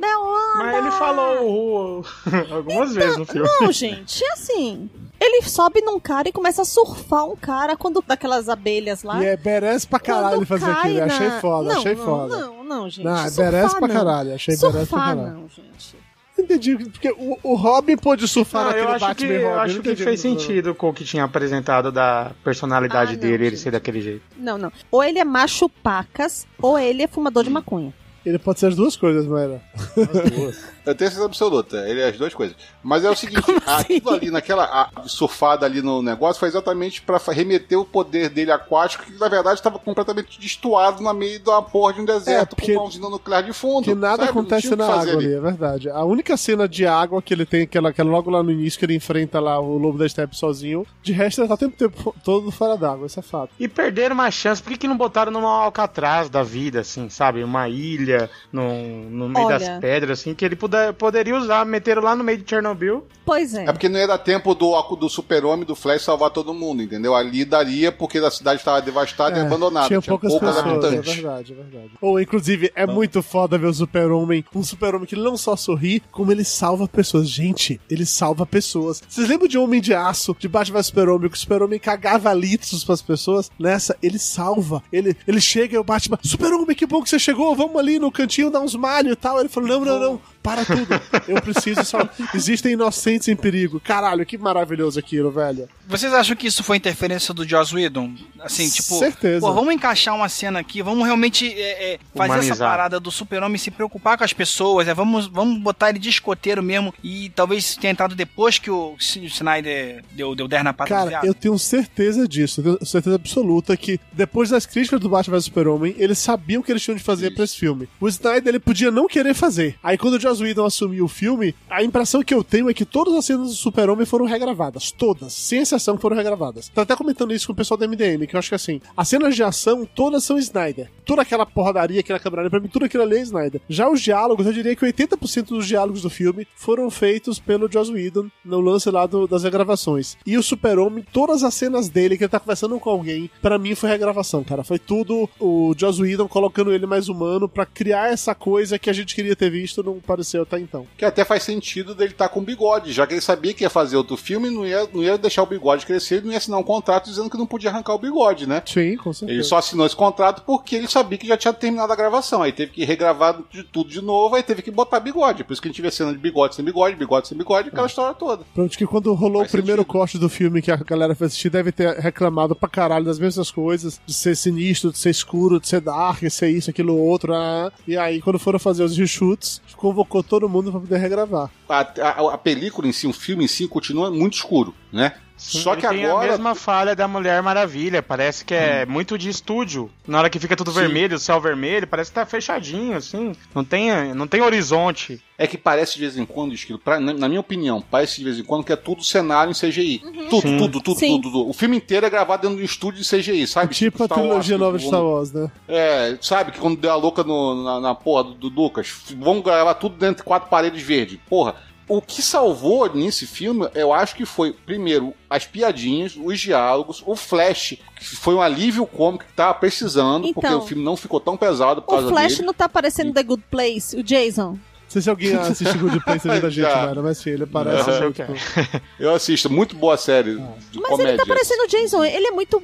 onda.
Mas ele falou uh, algumas vezes no filme.
Não, gente, é assim. Ele sobe num cara e começa a surfar um cara quando daquelas abelhas lá.
E é merece pra caralho
quando
ele fazer
cai
aquilo.
na-
Achei foda,
não,
achei
não,
foda.
Não, não, gente.
Não, é merece pra caralho. Achei merece pra caralho.
não, gente.
Entendi, porque o, o Robin pôde surfar
Não,
naquele
eu acho
Batman
que, eu
Robin.
acho
não
que
entendi
fez sentido com o que tinha apresentado da personalidade
Ah, não,
dele, ele
gente.
ser daquele jeito.
Não, não. Ou ele é macho pacas, ou ele é fumador de maconha.
Ele pode ser as duas coisas, Mayra.
Eu tenho certeza absoluta, ele é as duas coisas. Mas é o seguinte,
Como assim?
aquilo ali, naquela a- surfada ali no negócio, foi exatamente pra fa- remeter o poder dele aquático, que na verdade estava completamente destoado na meio da porra de um deserto,
É, porque-
com uma usina nuclear de fundo.
Que nada
sabe?
Acontece na água ali, é verdade. A única cena de água que ele tem, aquela, aquela logo lá no início, que ele enfrenta lá o Lobo da Steppe sozinho, de resto ele tá o tempo, tempo todo fora d'água, isso é fato.
E perderam uma chance, por que, que não botaram numa Alcatraz da vida, assim, sabe? Uma ilha no, no meio
Olha.
das pedras, assim, que ele poderia usar, meteram lá no meio de Chernobyl.
Pois é.
É porque não ia dar tempo do, do super-homem, do Flash salvar todo mundo, entendeu? Ali daria porque a cidade estava devastada e abandonada.
Tinha
Tinha,
poucas
poucos
pessoas, é
habitantes.
verdade, é verdade. Ou, inclusive, é muito foda ver o super-homem, um super-homem que ele não só sorri, como ele salva pessoas. Gente, ele salva pessoas. Vocês lembram de Homem de Aço, de Batman Super-Homem, que o super-homem cagava litros pras pessoas? Nessa, ele salva. Ele, ele chega e o Batman, super-homem, que bom que você chegou, vamos ali no cantinho dar uns malhos e tal. Ele falou, não, não, não, para tudo. Eu preciso salvar. Existem inocentes em perigo. Caralho, que maravilhoso aquilo, velho.
Vocês acham que isso foi interferência do Joss Whedon? Assim, tipo,
Certeza.
pô, vamos encaixar uma cena aqui, vamos realmente é, é, fazer essa
Humanizar.
parada do super-homem se preocupar com as pessoas, é, vamos, vamos botar ele de escoteiro mesmo e talvez tenha entrado depois que o Snyder deu, deu 10 na pata do
Cara, eu tenho certeza disso, eu tenho certeza absoluta que depois das críticas do Batman vs Super-Homem, eles sabiam o que eles tinham de fazer pra esse filme. O Snyder, ele podia não querer fazer. Aí quando o Joss Whedon assumiu o filme, a impressão que eu tenho é que todas as cenas do Super-Homem foram regravadas. Todas, sem exceção, foram regravadas. Tô até comentando isso com o pessoal do MDM, que eu acho que assim, as cenas de ação, todas são Snyder. Toda aquela porradaria, aquela câmera, pra mim, tudo aquilo ali é Snyder. Já os diálogos, eu diria que 80% dos diálogos do filme foram feitos pelo Joss Whedon no lance lá do- das regravações. E o Super-Homem, todas as cenas dele que ele tá conversando com alguém, pra mim foi regravação, cara. Foi tudo o Joss Whedon colocando ele mais humano pra criar essa coisa que a gente queria ter visto, não pareceu até então.
Que até faz sentido dele estar com bigode, já que ele sabia que ia fazer outro filme, não ia, não ia deixar o bigode crescer, ele não ia assinar um contrato dizendo que não podia arrancar o bigode, né?
Sim, com certeza.
Ele só assinou esse contrato porque ele sabia que já tinha terminado a gravação. Aí teve que regravar de tudo de novo, aí teve que botar bigode. Por isso que a gente vê cena de bigode sem bigode, bigode sem bigode, aquela história toda.
Pronto, que quando rolou
Faz
o primeiro
sentido.
corte do filme que a galera foi assistir, deve ter reclamado pra caralho das mesmas coisas, de ser sinistro, de ser escuro, de ser dark, de ser isso, aquilo, outro, ah, e aí quando foram fazer os reshoots, convocou todo mundo pra poder regravar.
A, a, a película em si, o filme em si, continua muito escuro, né? Só
Ele
que
tem
agora.
a mesma falha da Mulher Maravilha. Parece que é muito de estúdio. Na hora que fica tudo
Sim.
vermelho, o céu vermelho, parece que tá fechadinho, assim. Não tem, não tem horizonte.
É que parece de vez em quando, Esquilo, pra- na, minha opinião, parece de vez em quando que é tudo cenário em CGI. Tudo,
Sim.
tudo, tudo,
Sim.
tudo, tudo. O filme inteiro é gravado dentro de um estúdio de CGI, sabe?
Tipo a
Star Wars,
trilogia nova de Star Wars, né?
É, sabe que quando deu a louca no- na, na porra do, do Lucas, vamos gravar tudo dentro de quatro paredes verdes. Porra, o que salvou nesse filme, eu acho que foi, primeiro, as piadinhas, os diálogos, o Flash, que foi um alívio cômico que tava precisando, porque
Então,
o filme não ficou tão pesado por causa
O Flash
dele.
não tá parecendo The Good Place, o Jason.
Não sei se alguém assiste Good Place ali da gente, mano, mas sim, ele parece.
Aham.
tipo,
Eu assisto, muito boa série de
Mas
comédia.
ele tá parecendo o Jason, ele é muito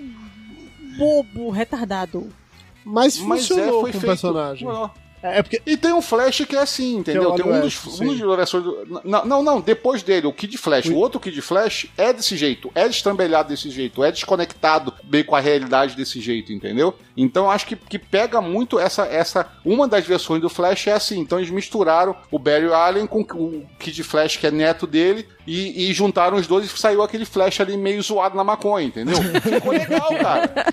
bobo, retardado.
Mas
Mas
funcionou
é, foi
com o personagem.
Não.
É é porque.
E tem um Flash que é assim, entendeu? Tem um dos,
sim.
um dos versões do. Não, não, não, depois dele, o Kid Flash. O outro Kid Flash é desse jeito, é destrambelhado desse jeito, é desconectado bem com a realidade desse jeito, entendeu? Então eu acho que, que pega muito essa, essa. Uma das versões do Flash é assim. Então eles misturaram o Barry Allen com o Kid Flash, que é neto dele, e, e juntaram os dois e saiu aquele Flash ali meio zoado na maconha, entendeu? Ficou legal, cara.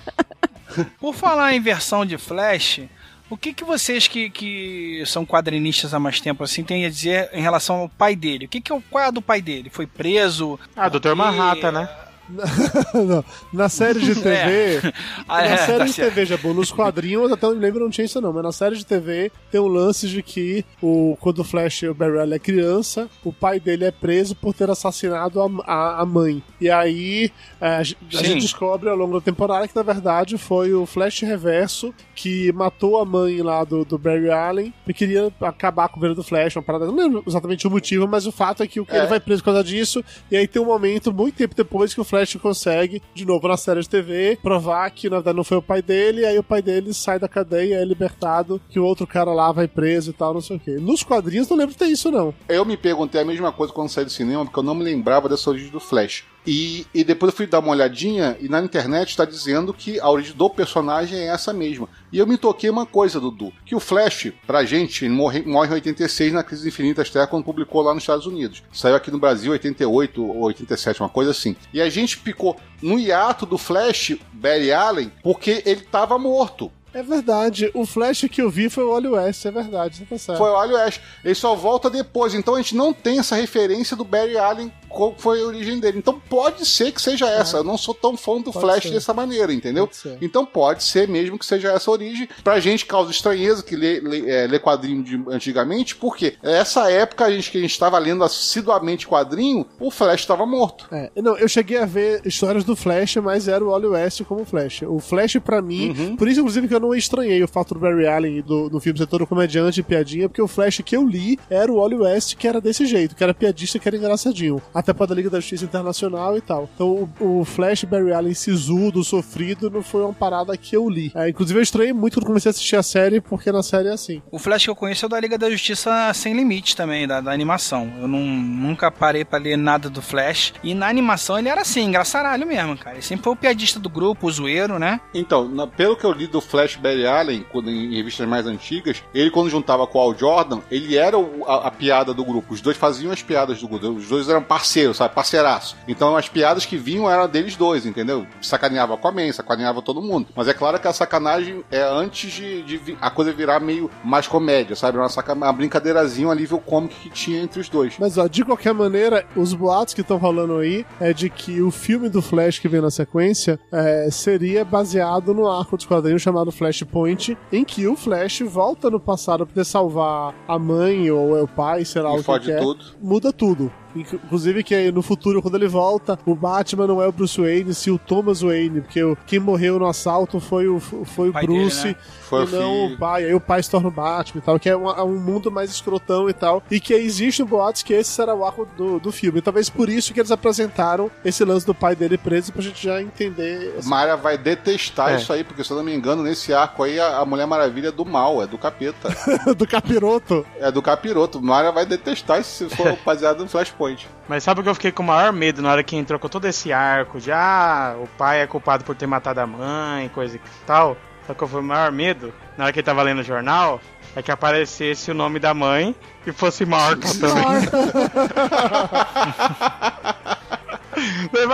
Por falar em versão de Flash, o que, que vocês que, que são quadrinistas há mais tempo assim têm a dizer em relação ao pai dele? O que, que é o qual é a do pai dele? Foi preso?
Ah, Dr. Manhattan, né?
não, na série de TV.
Ah,
na
é,
série
tá
de
certo.
TV, já bom, nos quadrinhos, até eu me lembro, não tinha isso não, mas na série de TV tem um lance de que o, quando o Flash, o Barry Allen é criança, o pai dele é preso por ter assassinado a, a, a mãe. E aí é, a, a gente descobre ao longo da temporada que na verdade foi o Flash Reverso que matou a mãe lá do, do Barry Allen e queria acabar com o governo do Flash, uma parada, não lembro exatamente o motivo, mas o fato é que o-
É.
ele vai preso por causa disso, e aí tem um momento, muito tempo depois, que o Flash consegue, de novo na série de TV, provar que na verdade não foi o pai dele, e aí o pai dele sai da cadeia, é libertado, que o outro cara lá vai preso e tal, não sei o quê. Nos quadrinhos não lembro de ter isso, não.
Eu me perguntei a mesma coisa quando saí do cinema, porque eu não me lembrava dessa origem do Flash. E, e depois eu fui dar uma olhadinha e na internet está dizendo que a origem do personagem é essa mesma. E eu me toquei uma coisa, Dudu, que o Flash, pra gente, morre, morre em 86 na Crise Infinitas Terra, quando publicou lá nos Estados Unidos. Saiu aqui no Brasil 88 ou 87, uma coisa assim. E a gente ficou no hiato do Flash, Barry Allen, porque ele estava morto.
É verdade, o Flash que eu vi foi o Wally West, é verdade, você tá certo.
Foi o Wally West. Ele só volta depois. Então a gente não tem essa referência do Barry Allen, qual foi a origem dele. Então pode ser que seja essa. Eu não sou tão fã do
Pode
Flash
ser.
dessa maneira, entendeu?
Pode.
Então pode ser mesmo que seja essa a origem. Pra gente causa estranheza que lê, lê, é, lê quadrinho de antigamente, porque essa época a gente que a gente estava lendo assiduamente quadrinho, o Flash estava morto.
É, não, eu cheguei a ver histórias do Flash, mas era o Wally West como Flash. O Flash, pra mim,
Uhum.
por isso, inclusive, que eu não estranhei o fato do Barry Allen e do, do filme ser todo comediante e piadinha, porque o Flash que eu li era o Wally West, que era desse jeito, que era piadista, que era engraçadinho. Até para da Liga da Justiça Internacional e tal. Então, o, o Flash Barry Allen sisudo, sofrido, não foi uma parada que eu li. É, inclusive, eu estranhei muito quando comecei a assistir a série, porque na série é assim.
O Flash que eu conheço é o da Liga da Justiça Sem Limite também, da, da animação. Eu não, nunca parei pra ler nada do Flash. E na animação ele era assim, engraçaralho mesmo, cara. Ele sempre foi o piadista do grupo, o zoeiro, né?
Então, na- pelo que eu li do Flash Barry Allen, quando, em revistas mais antigas, ele quando juntava com o Al Jordan, ele era o- a, a piada do grupo. Os dois faziam as piadas do grupo. Os dois eram parceiros, sabe? Parceiraço. Então as piadas que vinham eram deles dois, entendeu? Sacaneava com a Man, sacaneava todo mundo. Mas é claro que a sacanagem é antes de, de a coisa virar meio mais comédia, sabe? Uma, saca, uma brincadeirazinha, um alívio cômico que tinha entre os dois.
Mas, ó, de qualquer maneira, os boatos que estão rolando aí é de que o filme do Flash que vem na sequência é, seria baseado no arco dos quadrinhos chamado Flashpoint, em que o Flash volta no passado pra poder salvar a mãe ou é o pai, sei lá
E
o que
fode
que é.
tudo.
Muda tudo. Inclusive que aí no futuro, quando ele volta, o Batman não é o Bruce Wayne, sim o Thomas Wayne, porque quem morreu no assalto foi o, foi o
pai dele,
Bruce
né?
Foi
e
o
não
filho.
o pai. Aí o pai se torna o Batman e tal, que é um, é um mundo mais escrotão e tal. E que existe boatos que esse será o arco do, do filme. E talvez por isso que eles apresentaram esse lance do pai dele preso pra gente já entender.
Mayra vai detestar
É.
isso aí, porque se eu não me engano, nesse arco aí a, a Mulher Maravilha é do mal, é do capeta.
do capiroto.
é do capiroto. Mayra vai detestar isso se for baseado no Flashpoint.
Mas sabe o que eu fiquei com o maior medo na hora que entrou com todo esse arco de ah, o pai é culpado por ter matado a mãe, coisa e tal. Qual foi o maior medo? Na hora que ele tava lendo o jornal, é que aparecesse o nome da mãe e fosse Marta também.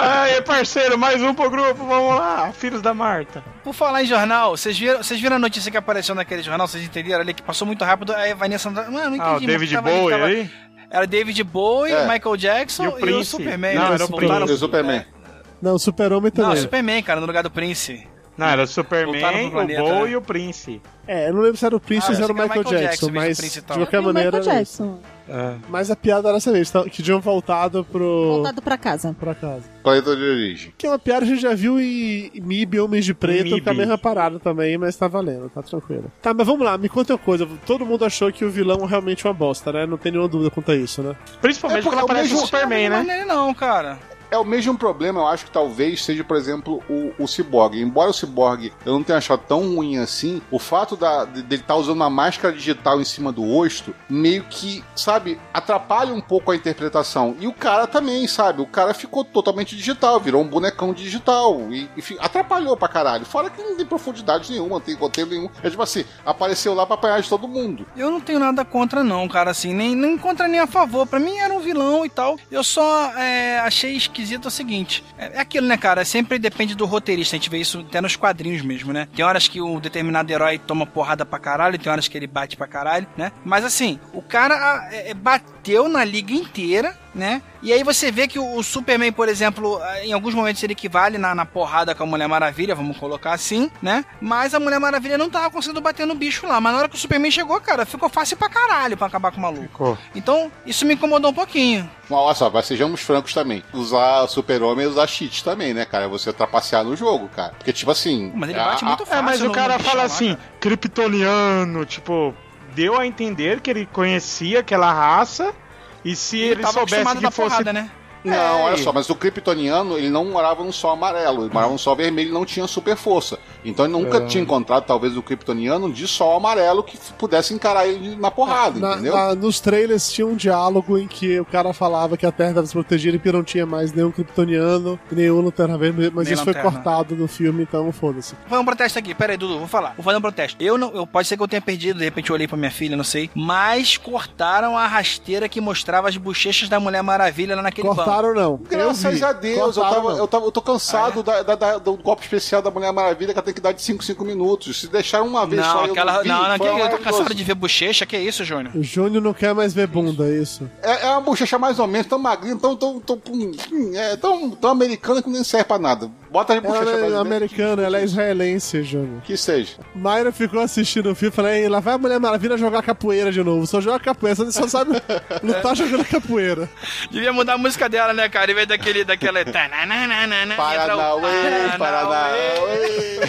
Aí, parceiro, mais um pro grupo, vamos lá, filhos da Marta.
Por falar em jornal, vocês viram, vocês viram a notícia que apareceu naquele jornal? Vocês entenderam ali que passou muito rápido? Aí a Vanessa Mano, não entendi.
Ah, o David Bowie
tava-
aí?
Era David Bowie,
É.
Michael Jackson
E
e
o
o,
Prince.
Superman.
Não,
né?
era o
Voltaram-
E o Superman.
Não, o Super-Homem
Não,
também.
Superman, cara, no lugar do Prince.
Não, era o Superman, o Bowie
né?
e o Prince.
É, eu não lembro se era o Prince
Ah,
ou se era o Michael,
Michael
Jackson,
Jackson,
mas
Prince
de qualquer maneira.
Michael. Jackson.
É.
Mas a piada era essa vez, tá- que tinham voltado pro.
Voltado pra casa.
pra casa.
Planeta de origem.
Que é uma piada que a gente já viu em MIB Homens de Preto,
MIB.
com a mesma parada também, mas tá valendo, tá tranquilo. Tá, mas vamos lá, me conta uma coisa. Todo mundo achou que o vilão é realmente uma bosta, né? Não tem nenhuma dúvida quanto a isso, né?
Principalmente
É porque
quando
é o
aparece o Superman, né?
não é não, cara.
É o mesmo problema, eu acho que talvez seja, por exemplo, o, o Cyborg. Embora o Cyborg eu não tenha achado tão ruim assim, o fato da, de- dele estar usando uma máscara digital em cima do rosto, meio que, sabe, atrapalha um pouco a interpretação. E o cara também, sabe? O cara ficou totalmente digital, virou um bonecão digital. E, e fi- atrapalhou pra caralho. Fora que não tem profundidade nenhuma, não tem roteiro nenhum. É tipo assim, apareceu lá pra apanhar de todo mundo.
Eu não tenho nada contra, não, cara, assim, nem, nem contra nem a favor. Pra mim era um vilão e tal. Eu só é, achei esquisito o seguinte: é, é aquilo, né, cara? Sempre depende do roteirista. A gente vê isso até nos quadrinhos mesmo, né? Tem horas que um determinado herói toma porrada pra caralho, tem horas que ele bate pra caralho, né? Mas assim, o cara ah, é, é, bateu na liga inteira. Né? E aí você vê que o, o Superman, por exemplo, ah, em alguns momentos ele equivale na, na porrada com a Mulher Maravilha, vamos colocar assim, né? Mas a Mulher Maravilha não tava conseguindo bater no bicho lá. Mas na hora que o Superman chegou, cara, ficou fácil pra caralho pra acabar com o maluco.
Ficou.
Então, isso me incomodou um pouquinho.
Mas olha só, mas sejamos francos também. Usar o super-homem é usar cheat também, né, cara? Você trapacear no jogo, cara. Porque, tipo assim.
Mas ele bate
a-
muito fácil.
É, mas
no-
o cara fala
bichão lá,
assim,
cara.
kryptoniano, tipo, deu a entender que ele conhecia aquela raça e se
Ele
ele, soubesse que fosse
porrada, né?
Não,
É,
olha
e-
só, mas o Kryptoniano, ele não morava no sol amarelo, ele morava no sol vermelho e não tinha super força. Então ele nunca
É.
tinha encontrado, talvez, o Kryptoniano de sol amarelo que pudesse encarar ele na porrada,
Na-
entendeu?
na- nos trailers tinha um diálogo em que o cara falava que a Terra estava desprotegida e que não tinha mais nenhum kryptoniano nenhum lanterna verde, mas
Nem
isso foi
lanterna.
cortado no filme, então foda-se.
Vou fazer um protesto aqui, pera aí, Dudu, vou falar. Vou fazer um protesto. Eu não, eu, pode ser que eu tenha perdido, de repente eu olhei pra minha filha, não sei. Mas cortaram a rasteira que mostrava as bochechas da Mulher Maravilha lá naquele banco.
Cortaram não.
Graças
Eu
a Deus, eu, tava, eu, tava, eu tô
Ah,
cansado
é?
da- da- da- do golpe especial da Mulher Maravilha que ela tem que dar de 5, 5 minutos. Se deixaram uma vez
Não,
só, eu
aquela.
não vi,
Não, não, que, eu tô cansado de ver bochecha, que isso, Júnior?
O Júnior não quer mais ver bunda, é isso.
É, é uma bochecha mais ou menos, tão magrinha, tão, tão, tão, hum, é, tão, tão americana que nem serve pra nada. Bota as bochechas
Ela é americana, ela é israelense, Júnior.
Que seja.
Mayra ficou assistindo o filme e falei, "Ei, lá vai a Mulher Maravilha jogar capoeira de novo. Só joga capoeira, você só sabe lutar jogando capoeira.
Devia mudar a música dela, né, cara? Em vez daquele. daquela.
Paranauê.
Paranauê.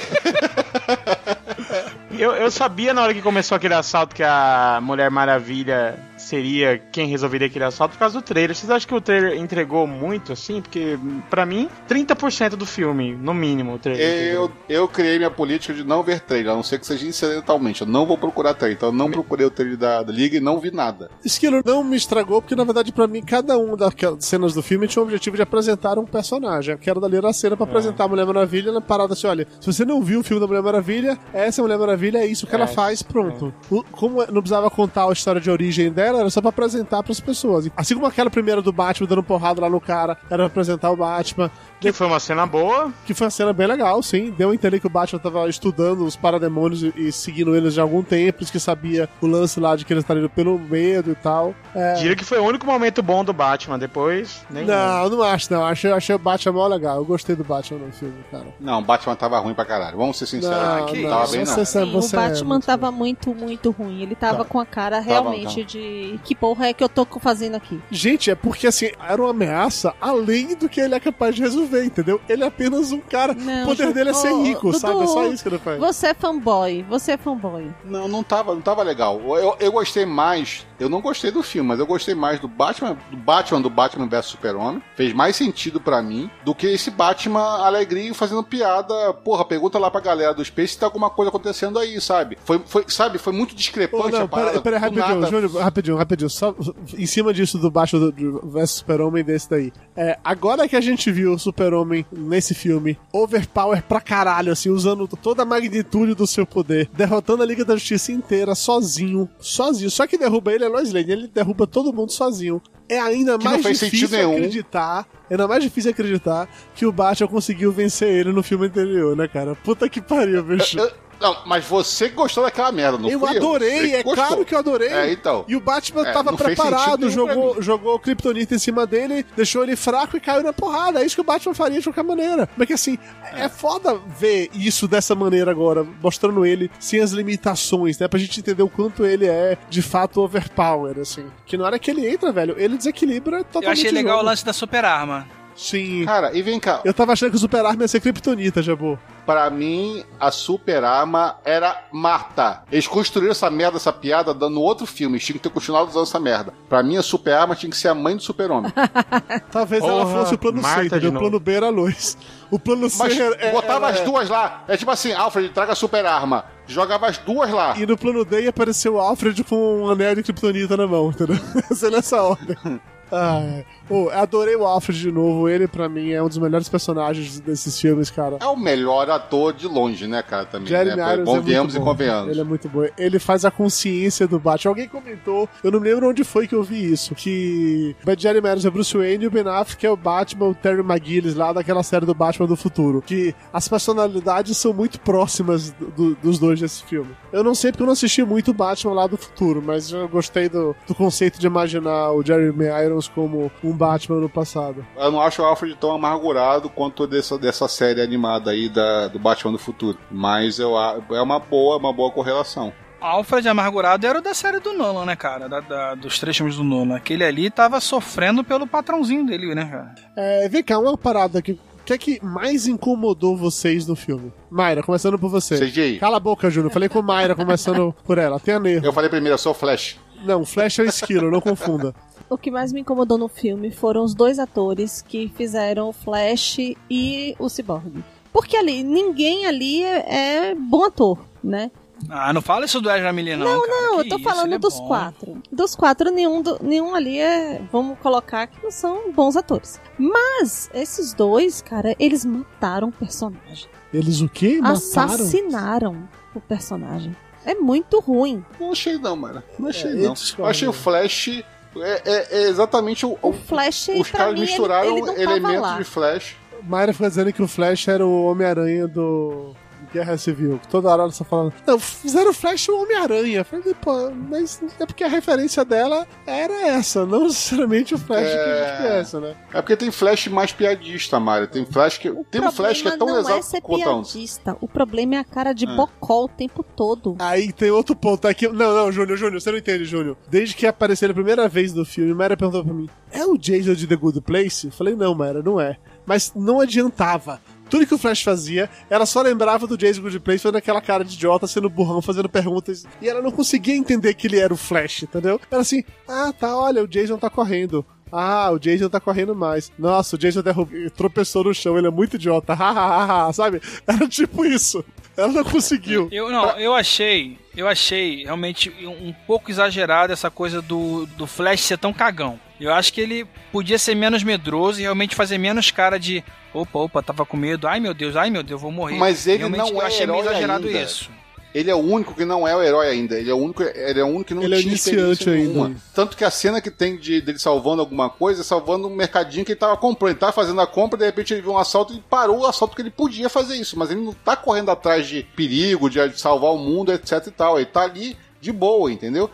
Eu, eu sabia na hora que começou aquele assalto que a Mulher Maravilha seria quem resolveria aquele assalto por causa do trailer. Vocês acham que o trailer entregou muito, assim? Porque, pra mim, 30% do filme, no mínimo, o trailer.
Eu, eu criei minha política de não ver trailer, a não ser que seja incidentalmente. Eu não vou procurar trailer. Então eu não procurei o trailer da, da Liga e não vi nada.
Esquilo não me estragou, porque na verdade, pra mim, cada uma das cenas do filme tinha o objetivo de apresentar um personagem. Eu quero dali era a cena pra apresentar a Mulher Maravilha na parada assim: olha, se você não viu o filme da Mulher Maravilha, essa é a Mulher Maravilha, é isso que ela
É,
faz, pronto. O- como não precisava contar a história de origem dela, era só pra apresentar pras pessoas. Assim como aquela primeira do Batman dando porrada lá no cara, era pra apresentar o Batman.
Que foi uma cena boa.
Que foi uma cena bem legal, sim. Deu a entender que o Batman tava estudando os parademônios e, e seguindo eles já há algum tempo, que sabia o lance lá de que eles estariam indo pelo medo e tal. É,
Diria que foi o único momento bom do Batman. Depois, nem.
Não, não acho, não. Achei, achei o Batman mó legal. Eu gostei do Batman no filme, cara.
Não, Batman tava ruim pra caralho. Vamos ser sinceros.
Não,
aqui.
não,
tava bem, não.
Sim,
você
o
é
Batman
muito-
tava muito, muito ruim. Ele tava
Tá.
com a cara realmente de que porra é que eu tô fazendo aqui?
Gente, é porque assim, era uma ameaça além do que ele é capaz de resolver, entendeu? Ele é apenas um cara.
Não,
o poder dele é ser rico,
Dudu,
sabe? É só isso que ele faz.
Você é fanboy, você é fanboy.
Não, não tava, não tava legal. Eu, eu gostei mais. Eu não gostei do filme, mas eu gostei mais do Batman, do Batman do Batman vs Super-Homem. Fez mais sentido pra mim do que esse Batman alegria fazendo piada. Porra, pergunta lá pra galera do Space se tá alguma coisa acontecendo aí, sabe? Foi, foi sabe, foi muito discrepante
não,
a parada.
pera, rapidinho,
nada.
Júnior, rapidinho, rapidinho. Só em cima disso do Batman do, do versus Super-Homem desse daí. É, agora que a gente viu o Super-Homem nesse filme, overpower pra caralho, assim, usando toda a magnitude do seu poder, derrotando a Liga da Justiça inteira, sozinho, sozinho. Só que derruba ele é Lois Lane, ele derruba todo mundo sozinho. é ainda
Que
mais difícil acreditar. É ainda mais difícil acreditar que o Batman conseguiu vencer ele no filme anterior, né, cara? Puta que pariu, bicho.
Eu- não, mas você que gostou daquela merda, não
Eu
fui
adorei,
Você
é
gostou.
claro que eu adorei.
É, então.
E o Batman
É,
tava preparado, jogou, jogou Kryptonita em cima dele, deixou ele fraco e caiu na porrada. É isso que o Batman faria de qualquer maneira. Porque assim, é, foda ver isso dessa maneira agora, mostrando ele sem as limitações, né? Pra gente entender o quanto ele é de fato overpower, assim. Que na hora que ele entra, velho, ele desequilibra totalmente.
Eu achei
o
legal o
jogo.
lance da super arma.
Sim.
Cara, e vem cá.
Eu tava achando que o Super Arma ia ser Kryptonita, Jabu.
Pra mim, a super arma era Marta. Eles construíram essa merda, essa piada, dando outro filme. Eles tinham que ter continuado usando essa merda. Pra mim, a super arma tinha que ser a mãe do super-homem.
Talvez ela
Porra,
fosse o plano
Marta
C? O plano B era a luz. O plano C
Mas
é,
botava
era-
as duas lá. É tipo assim, Alfred, traga a super arma. Jogava as duas lá.
E no plano D ia aparecer o Alfred com um anel de Kryptonita na mão, entendeu? Ser nessa ordem. Ah, eu adorei o Alfred de novo. Ele, pra mim, é um dos melhores personagens desses filmes, cara.
É o melhor ator de longe, né, cara, também.
Jeremy
né?
Irons é
e
bom.
convenhamos.
Ele é muito bom. Ele faz a consciência do Batman. Alguém comentou, eu não me lembro onde foi que eu vi isso, que Jeremy Irons é Bruce Wayne e o Ben Affleck é o Batman, o Terry McGillis lá daquela série do Batman do futuro. Que as personalidades são muito próximas do- do- dos dois desse filme. Eu não sei porque eu não assisti muito o Batman lá do futuro, mas eu gostei do, do conceito de imaginar o Jeremy Irons como um Batman no passado.
Eu não acho o Alfred tão amargurado quanto dessa, dessa série animada aí da, do Batman do Futuro. Mas eu, a- é uma boa, uma boa correlação.
Alfred Amargurado era o da série do Nolan, né, cara? Da- da- dos três filmes do Nolan. Aquele ali tava sofrendo pelo patrãozinho dele, né, cara?
É, vem cá, uma parada aqui. O que é que mais incomodou vocês no filme? Mayra, começando por você.
CGI.
Cala a boca, Júnior. Falei com Mayra, começando por ela. Tem a
Eu falei primeiro, eu sou o Flash.
Não, Flash é o esquilo, não confunda.
O que mais me incomodou no filme foram os dois atores que fizeram o Flash e o Cyborg. Porque ali, ninguém ali é, é bom ator, né?
Ah, não fala isso do Ezra Miller, não.
Não,
cara.
não,
Que
eu tô
isso,
falando
é
dos
bom.
quatro. Dos quatro, nenhum, do- nenhum ali é. Vamos colocar que não são bons atores. Mas esses dois, cara, eles mataram o personagem.
Eles o quê? Mataram?
Assassinaram o personagem. É muito ruim.
Não achei não, mano. Não achei
É,
não.
Eu
achei o Flash... É, é- é exatamente o...
O Flash,
os caras
mim, ele-
misturaram
ele, tava
elementos
lá.
de Flash.
Mayra fica dizendo que o Flash era o Homem-Aranha do Guerra Civil. Toda hora ela só falando. Não, fizeram Flash o Homem-Aranha. Falei, pô, mas é porque a referência dela era essa, não necessariamente o Flash que a gente
É.
conhece, né?
É porque tem Flash mais piadista, Mário. Tem Flash que...
O
tem um Flash que é tão
não é
exato
ser
quanto antes.
piadista. O problema é a cara de
Ah.
bocó o tempo todo.
Aí tem outro ponto aqui. Não, não, Júnior, Júnior, você não entende, Júnior. Desde que apareceu a primeira vez no filme, Mayra perguntou pra mim: é o Jason de The Good Place? Eu falei, não, Mayra, não é. Mas não adiantava. Tudo que o Flash fazia, ela só lembrava do Jason Good Place fazendo aquela cara de idiota, sendo burrão, fazendo perguntas. E ela não conseguia entender que ele era o Flash, entendeu? Era assim: ah, tá, olha, o Jason tá correndo. Ah, o Jason tá correndo mais. Nossa, o Jason derrub... tropeçou no chão, ele é muito idiota. Hahaha, sabe? Era tipo isso. Ela não conseguiu.
Eu não, eu achei, eu achei realmente um pouco exagerado essa coisa do, do Flash ser tão cagão. Eu acho que ele podia ser menos medroso e realmente fazer menos cara de opa, opa, tava com medo, ai meu Deus, ai meu Deus, vou morrer.
Mas ele
realmente,
não
eu
é
achei meio exagerado
ainda.
isso.
Ele é o único que não é o herói ainda. Ele é o único, ele é o único que não
Ele é
tinha
iniciante
experiência nenhuma.
ainda.
Tanto que a cena que tem de, dele salvando alguma coisa é salvando um mercadinho que ele tava comprando. Ele tava fazendo a compra, de repente ele viu um assalto e parou o assalto que ele podia fazer isso. Mas ele não tá correndo atrás de perigo, de, de salvar o mundo, etc e tal. Ele tá ali de boa, entendeu?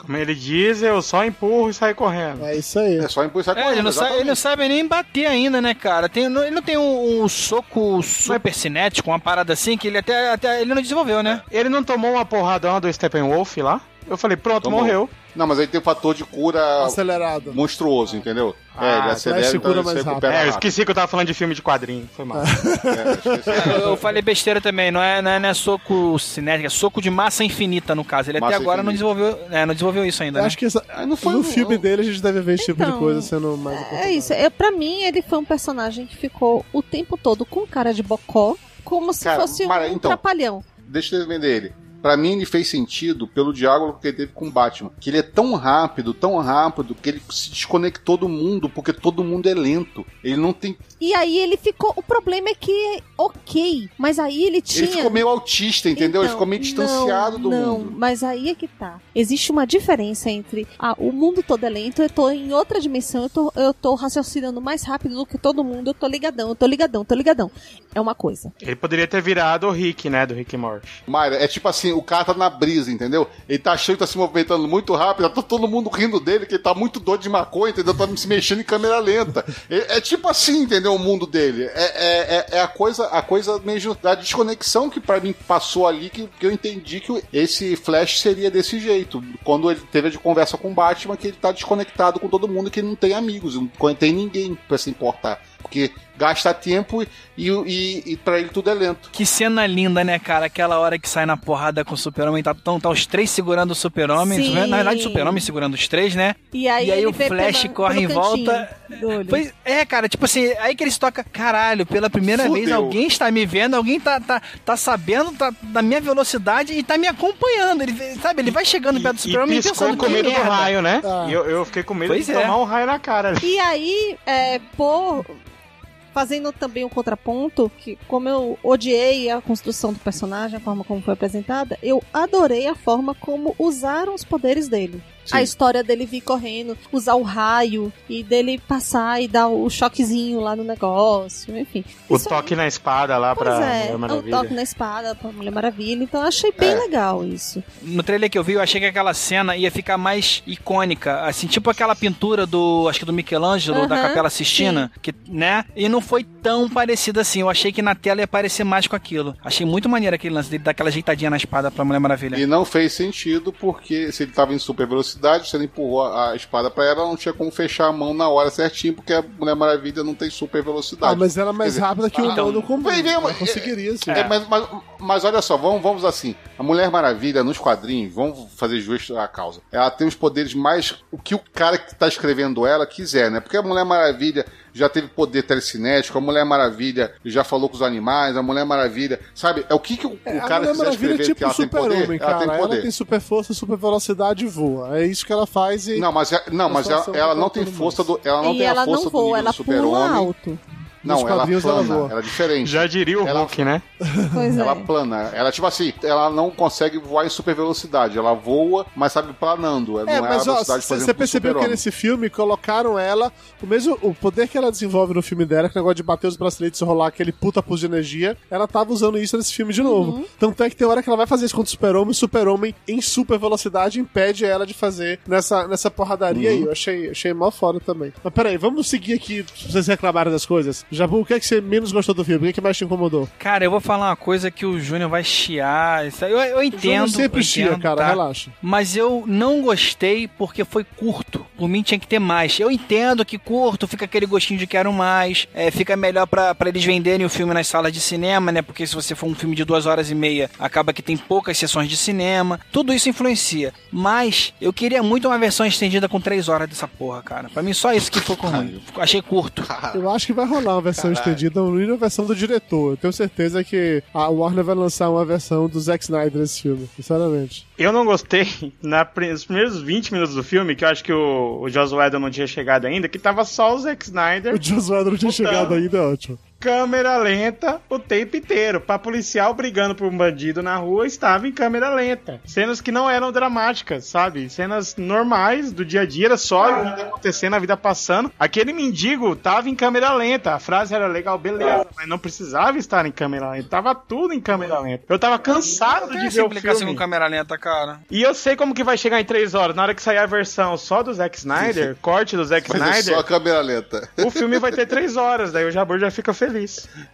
Como ele diz, eu só empurro e saio correndo.
É isso aí.
É só impulsar
É, ele, não sabe, ele não sabe nem bater ainda, né, cara? Tem, não- ele não tem um, um soco super cinético, uma parada assim, que ele até, até ele não desenvolveu, né?
Ele não tomou uma porradão do Steppenwolf lá? Eu falei, pronto,
Tomou.
morreu.
Não, mas aí tem um fator de cura
Acelerado.
monstruoso, entendeu?
Ah,
é, ele acelera, então
cura
ele se
mais rápido.
É, eu esqueci que eu tava falando de filme de quadrinho. Foi mal.
É.
Eu, eu falei besteira também, não é, não é, não é soco cinético, é soco de massa infinita, no caso. Ele
Massa
até agora não
infinita.
desenvolveu, é, não desenvolveu isso ainda, né?
acho que essa-
Ah, não foi
no
um-
filme dele a gente deve ver esse tipo de
Então,
coisa sendo mais
É isso. Eu, pra mim, ele foi um personagem que ficou o tempo todo com cara de bocó, como se
Cara,
fosse um
Mara, então,
trapalhão.
Deixa eu vender ele. Pra mim ele fez sentido pelo diálogo que ele teve com o Batman. Que ele é tão rápido, tão rápido, que ele se desconectou do mundo, porque todo mundo é lento. Ele não tem.
E aí ele ficou. O problema é que, ok, mas aí ele tinha.
Ele ficou meio autista, entendeu? ele
Então,
ficou meio distanciado
não,
do
não,
mundo.
Mas aí é que tá. Existe uma diferença entre ah, o mundo todo é lento, eu tô em outra dimensão, eu tô, eu tô raciocinando mais rápido do que todo mundo, eu tô ligadão, eu tô ligadão, tô ligadão. É uma coisa.
Ele poderia ter virado o Rick, né? Do Rick Morty.
Mayra, é tipo assim, o cara tá na brisa, entendeu? Ele tá achando que tá se movimentando muito rápido, tá todo mundo rindo dele, que ele tá muito doido de maconha, entendeu? Tá se mexendo em câmera lenta. É, é tipo assim, entendeu? O mundo dele. É, é, é- é a coisa, a coisa mesmo da desconexão que pra mim passou ali, que, que eu entendi que esse Flash seria desse jeito. Quando ele teve a conversa com o Batman, que ele tá desconectado com todo mundo, que ele não tem amigos, não tem ninguém pra se importar. Porque gasta tempo e, e, e pra ele tudo é lento.
Que cena linda, né, cara? Aquela hora que sai na porrada com o super-homem, tá, tão, tá os três segurando o super-homem.
Sim.
Na verdade, o super-homem segurando os três, né?
E aí,
E aí
ele
o Flash
pela-
corre em volta. Pois é, cara, tipo assim, aí que eles tocam, caralho, pela primeira
Fudeu.
vez alguém está me vendo, alguém tá, tá, tá sabendo tá, da minha velocidade e tá me acompanhando. Ele, sabe, ele vai chegando perto do
E
super-homem e
piscou
pensando
com
que
medo do raio, né?
Ah.
E eu, eu fiquei com medo
Pois
de
é.
tomar um raio na cara.
E aí, é, por. Fazendo também um contraponto, que como eu odiei a construção do personagem, a forma como foi apresentada, eu adorei a forma como usaram os poderes dele.
Sim.
A história dele vir correndo, usar o raio e dele passar e dar o choquezinho lá no negócio, enfim.
O
Isso
toque na espada lá
Pois
pra
é,
Mulher
o
Maravilha.
toque na espada pra Mulher Maravilha. Então eu achei bem
É.
legal isso.
No trailer que eu vi, eu achei que aquela cena ia ficar mais icônica, assim, tipo aquela pintura do, acho que do Michelangelo, da
Aham,
Capela Sistina, que, né? E não foi tão parecida assim. Eu achei que na tela ia parecer mais com aquilo. Achei muito maneiro aquele lance dele dar aquela ajeitadinha na espada pra Mulher Maravilha.
E não fez sentido porque se ele tava em super velocidade, se ele empurrou a a espada pra ela, não tinha como fechar a mão na hora certinho, porque a Mulher Maravilha não tem super velocidade.
Ah, mas ela é mais
dizer,
rápida que o
então,
humano comum. Ela
mas-
conseguiria, sim.
É, mas, mas, mas olha só, vamos, vamos assim. A Mulher Maravilha, nos quadrinhos, vamos fazer justo à causa. Ela tem os poderes mais. O que o cara que tá escrevendo ela quiser, né? Porque a Mulher Maravilha já teve poder telecinético, a Mulher Maravilha já falou com os animais, a Mulher Maravilha. Sabe? É o que, que o,
É,
o
a
cara
Mulher
quiser
Maravilha é
escrever
tipo
que ela tem poder.
super-homem,
ela
cara.
tem
Ela
poder.
tem super força, super velocidade e voa. É isso que ela faz e.
Não, mas, é- não, mas ela,
situação
ela
que
não
tá
tem força do. Ela não
e
tem
ela
a força
não
do
voa, ela
do
pula
super-homem.
alto.
Não, ela
ela
plana,
voa.
ela é diferente.
Já diria o
Ela-
Hulk, né?
Pois
Ela
é.
plana. Ela, tipo assim, ela não consegue voar em super velocidade. Ela voa, mas sabe, planando. Não
É,
é,
mas
a
ó,
velocidade, por
você percebeu que nesse filme colocaram ela, o mesmo o poder que ela desenvolve no filme dela, que é o negócio de bater os braceletes e rolar aquele puta pulso de energia, ela tava usando isso nesse filme de novo.
Uhum.
Tanto é que tem hora que ela vai fazer isso contra o super-homem, o super-homem em super velocidade impede ela de fazer nessa, nessa porradaria
Uhum.
aí. Eu achei, achei mal foda também. Mas peraí, vamos seguir aqui, vocês reclamarem das coisas. Jabu, o que é que você menos gostou do filme? O que, é que mais te incomodou?
Cara, eu vou falar uma coisa que o Júnior vai chiar. isso Eu, eu
O
entendo.
Júnior sempre
eu
chia,
entendo,
cara,
tá?
relaxa.
Mas eu não gostei porque foi curto. Por mim tinha que ter mais. Eu entendo que curto, fica aquele gostinho de quero mais. É, fica melhor pra pra eles venderem o filme nas salas de cinema, né? Porque se você for um filme de duas horas e meia, acaba que tem poucas sessões de cinema. Tudo isso influencia. Mas eu queria muito uma versão estendida com três horas dessa porra, cara. Pra mim só isso que ficou ruim. Achei curto.
Eu acho que vai rolar uma versão estendida, não uma versão do diretor. Eu tenho certeza que a Warner vai lançar uma versão do Zack Snyder nesse filme, sinceramente.
Eu não gostei na, nos primeiros 20 minutos do filme, que eu acho que o, o Joss Whedon não tinha chegado ainda, que tava só o Zack Snyder,
O Josué não tinha
Puta.
chegado ainda, é ótimo.
Câmera lenta o tempo inteiro. Pra policial brigando por um bandido na rua, estava em câmera lenta. Cenas que não eram dramáticas, sabe? Cenas normais do dia a dia, era só a vida acontecendo, a vida passando. Aquele mendigo tava em câmera lenta. A frase era legal, beleza, mas não precisava estar em câmera lenta. Tava tudo em câmera lenta. Eu tava cansado
Tem
de
essa
ver o
implicação
filme.
com câmera lenta, cara.
E eu sei como que vai chegar em 3 horas. Na hora que sair a versão só do Zack Snyder, corte do Zack
Mas é
Snyder,
só a câmera lenta.
o filme vai ter 3 horas. Daí o Jabor já fica feliz.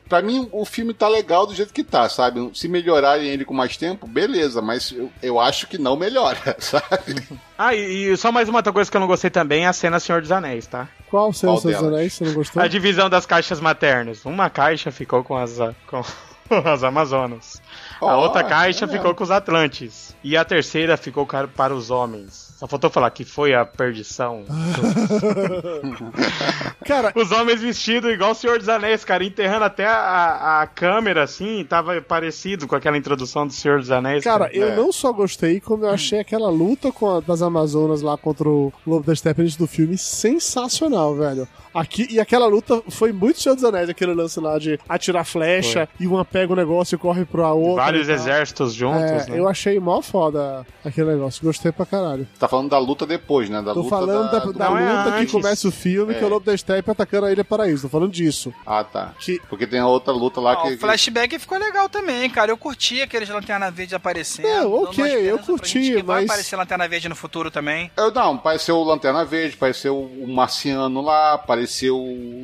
Pra mim, o filme tá legal do jeito que tá, sabe? Se melhorarem ele com mais tempo, beleza, mas eu, eu acho que não melhora, sabe?
Ah, e, e só mais uma outra coisa que eu não gostei também é a cena Senhor dos Anéis, tá?
Qual são
Qual
os seus
delas?
anéis? Você não gostou?
A divisão das caixas maternas. Uma caixa ficou com as. Com... as Amazonas. A
Ó,
outra caixa
é.
ficou com os Atlantes. E a terceira ficou para os homens. Só faltou falar que foi a perdição.
Cara,
Os homens vestidos igual o Senhor dos Anéis, cara, enterrando até a, a, câmera, assim, tava parecido com aquela introdução do Senhor dos Anéis.
Cara, eu
É.
não só gostei, como eu achei aquela luta com a- das Amazonas lá contra o Lobo da Steppe antes do filme sensacional, velho. Aqui, e aquela luta foi muito Senhor dos Anéis, aquele lance lá de atirar flecha e uma pega o negócio e corre pra outra.
Vários exércitos juntos,
É,
né?
eu achei mó foda aquele negócio, gostei pra caralho.
Tá falando da luta depois, né? Da
Tô
luta
falando da,
da,
da
é
luta que
antes.
começa o filme, que é o Lobo da Steppe atacando a Ilha Paraíso. Tô falando disso.
Ah, tá.
Que
Porque tem a outra luta lá
Ah,
que.
o flashback ficou legal também, cara. Eu curti aqueles Lanterna Verde aparecendo.
Não, ok, eu curti,
que Vai
mas-
aparecer Lanterna Verde no futuro também.
Eu, não, apareceu o Lanterna Verde, apareceu o Marciano lá, apareceu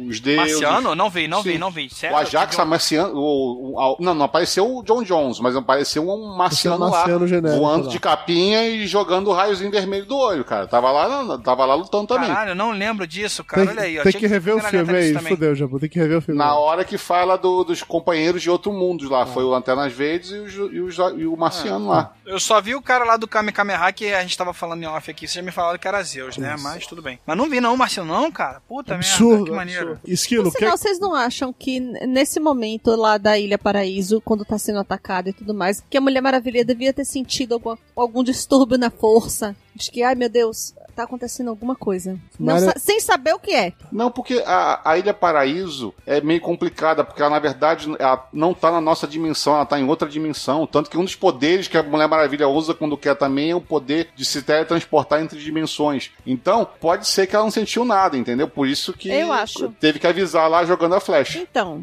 os deuses.
Marciano? Não vi, não
Sim.
vi, não vi. Sério?
O Ajax
um-
Marciano. O, o- não, não apareceu o John Jones, mas apareceu um Marciano,
Marciano
lá.
genérico
voando
lá.
de capinha e jogando o raiozinho vermelho do olho, cara. Tava lá, tava lá lutando também.
Caralho, eu não lembro disso, cara.
tem,
Olha aí, ó.
tem
Tinha
que rever o filme
lista
aí, fudeu, Jabu, tem que rever o filme.
Na hora que fala do- dos companheiros de outro mundo lá. Foi o Lanternas Verdes e, os- e os- e o Marciano lá.
Eu só vi o cara lá do Kame Kameha que a gente tava falando em off aqui. Vocês já me falaram que era Zeus, né? Mas tudo bem. Mas não vi não, Marciano, não, cara. Puta
Absurdo,
merda, que maneiro.
absurdo. Esquilo,
Por
que...
sinal, vocês não acham que nesse momento lá da Ilha Paraíso, quando tá sendo atacada e tudo mais, que a Mulher Maravilha devia ter sentido alguma- algum distúrbio na força? De que, ai meu Deus, tá acontecendo alguma coisa. Não sa- sem saber o que é.
Não, porque a, a Ilha Paraíso é meio complicada, porque ela, na verdade, ela não tá na nossa dimensão, ela tá em outra dimensão. Tanto que um dos poderes que a Mulher Maravilha usa quando quer também é o poder de se teletransportar entre dimensões. Então, pode ser que ela não sentiu nada, entendeu? Por isso que
Eu acho.
teve que avisar lá jogando a flecha.
Então,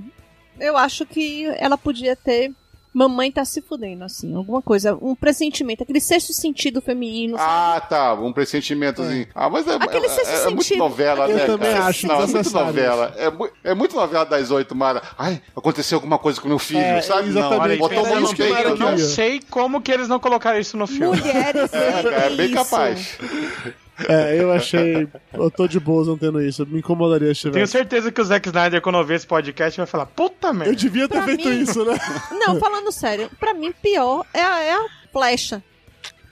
eu acho que ela podia ter. Mamãe tá se fudendo, assim, alguma coisa, um pressentimento, aquele sexto sentido feminino. sabe?
Ah, tá, um pressentimentozinho. Ah, mas é,
Aquele
é,
sexto
é, é muito
sentido.
novela,
Eu
né,
também
cara?
acho
Não, é muito novela. É, mu- é muito novela das oito, Mara. Ai, aconteceu alguma coisa com meu filho,
É,
sabe?
exatamente.
Não,
Olha,
botou
isso
no peito.
eu não
queria.
sei como que eles não colocaram isso no filme.
Mulheres
É, é bem
isso.
capaz.
É, eu achei. Eu tô de boas não tendo isso. Me incomodaria se
Tenho
tivesse.
certeza que o Zack Snyder, quando ouvir esse podcast, vai falar: Puta
Eu
merda.
devia ter
Pra
feito
mim-
isso, né?
Não, falando sério, pra mim pior é a, é a flecha.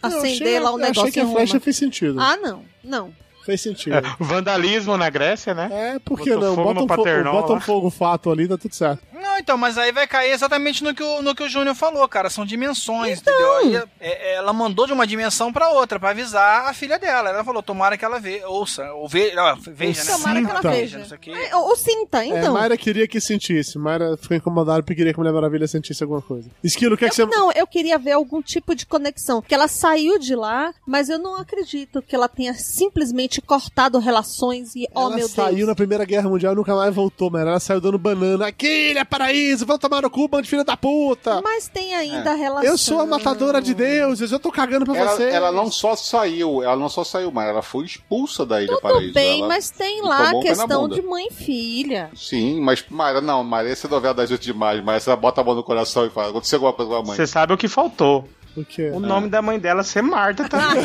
Eu achei-
Acender lá o
eu
negócio
achei que a flecha fez sentido.
Ah, não, não.
Fez sentido.
Vandalismo na Grécia, né?
É, por que não?
fogo
Bota um, fogo,
paternal
bota um fogo fato ali, tá tudo certo.
Não, então, mas aí vai cair exatamente no que o, no que o Júnior falou, cara. São dimensões,
Então.
entendeu? Aí, é- é, ela mandou de uma dimensão pra outra, pra avisar a filha dela. Ela falou, tomara que ela ve, ouça, ou ve, ó, veja, né?
Tomara que ela veja.
Não sei o quê.
É, Ou, ou sinta,
É,
então.
Mayra queria que sentisse. Mayra ficou incomodada porque queria que a Mulher Maravilha sentisse alguma coisa. Esquilo, o que é que você.
Não, eu queria ver algum tipo de conexão. Que ela saiu de lá, mas eu não acredito que ela tenha simplesmente cortado relações e, oh
ela
meu
saiu
Deus.
na Primeira Guerra Mundial e nunca mais voltou, mano. Ela saiu dando banana. Aqui, ilha paraíso, vão tomar no cu, bando de filha da puta.
Mas tem ainda a relação.
Eu sou a matadora de deuses, eu tô cagando pra
Ela,
você.
ela não só saiu, ela não só saiu, mas ela foi expulsa da Ilha
Tudo
Paraíso.
bem,
ela...
mas tem lá a questão de mãe e filha.
Sim, mas Mara, não, Mara, essa é novela das oito demais, mas ela bota a mão no coração e fala, aconteceu alguma coisa com a mãe.
Você sabe o que faltou.
O quê?
O nome da mãe dela ser Marta também.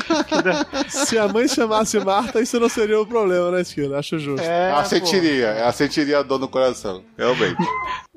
Se a mãe chamasse Marta, isso não seria um problema, né, Esquilo? Acho justo.
É,
ela
pô.
sentiria, ela sentiria a dor no coração, realmente.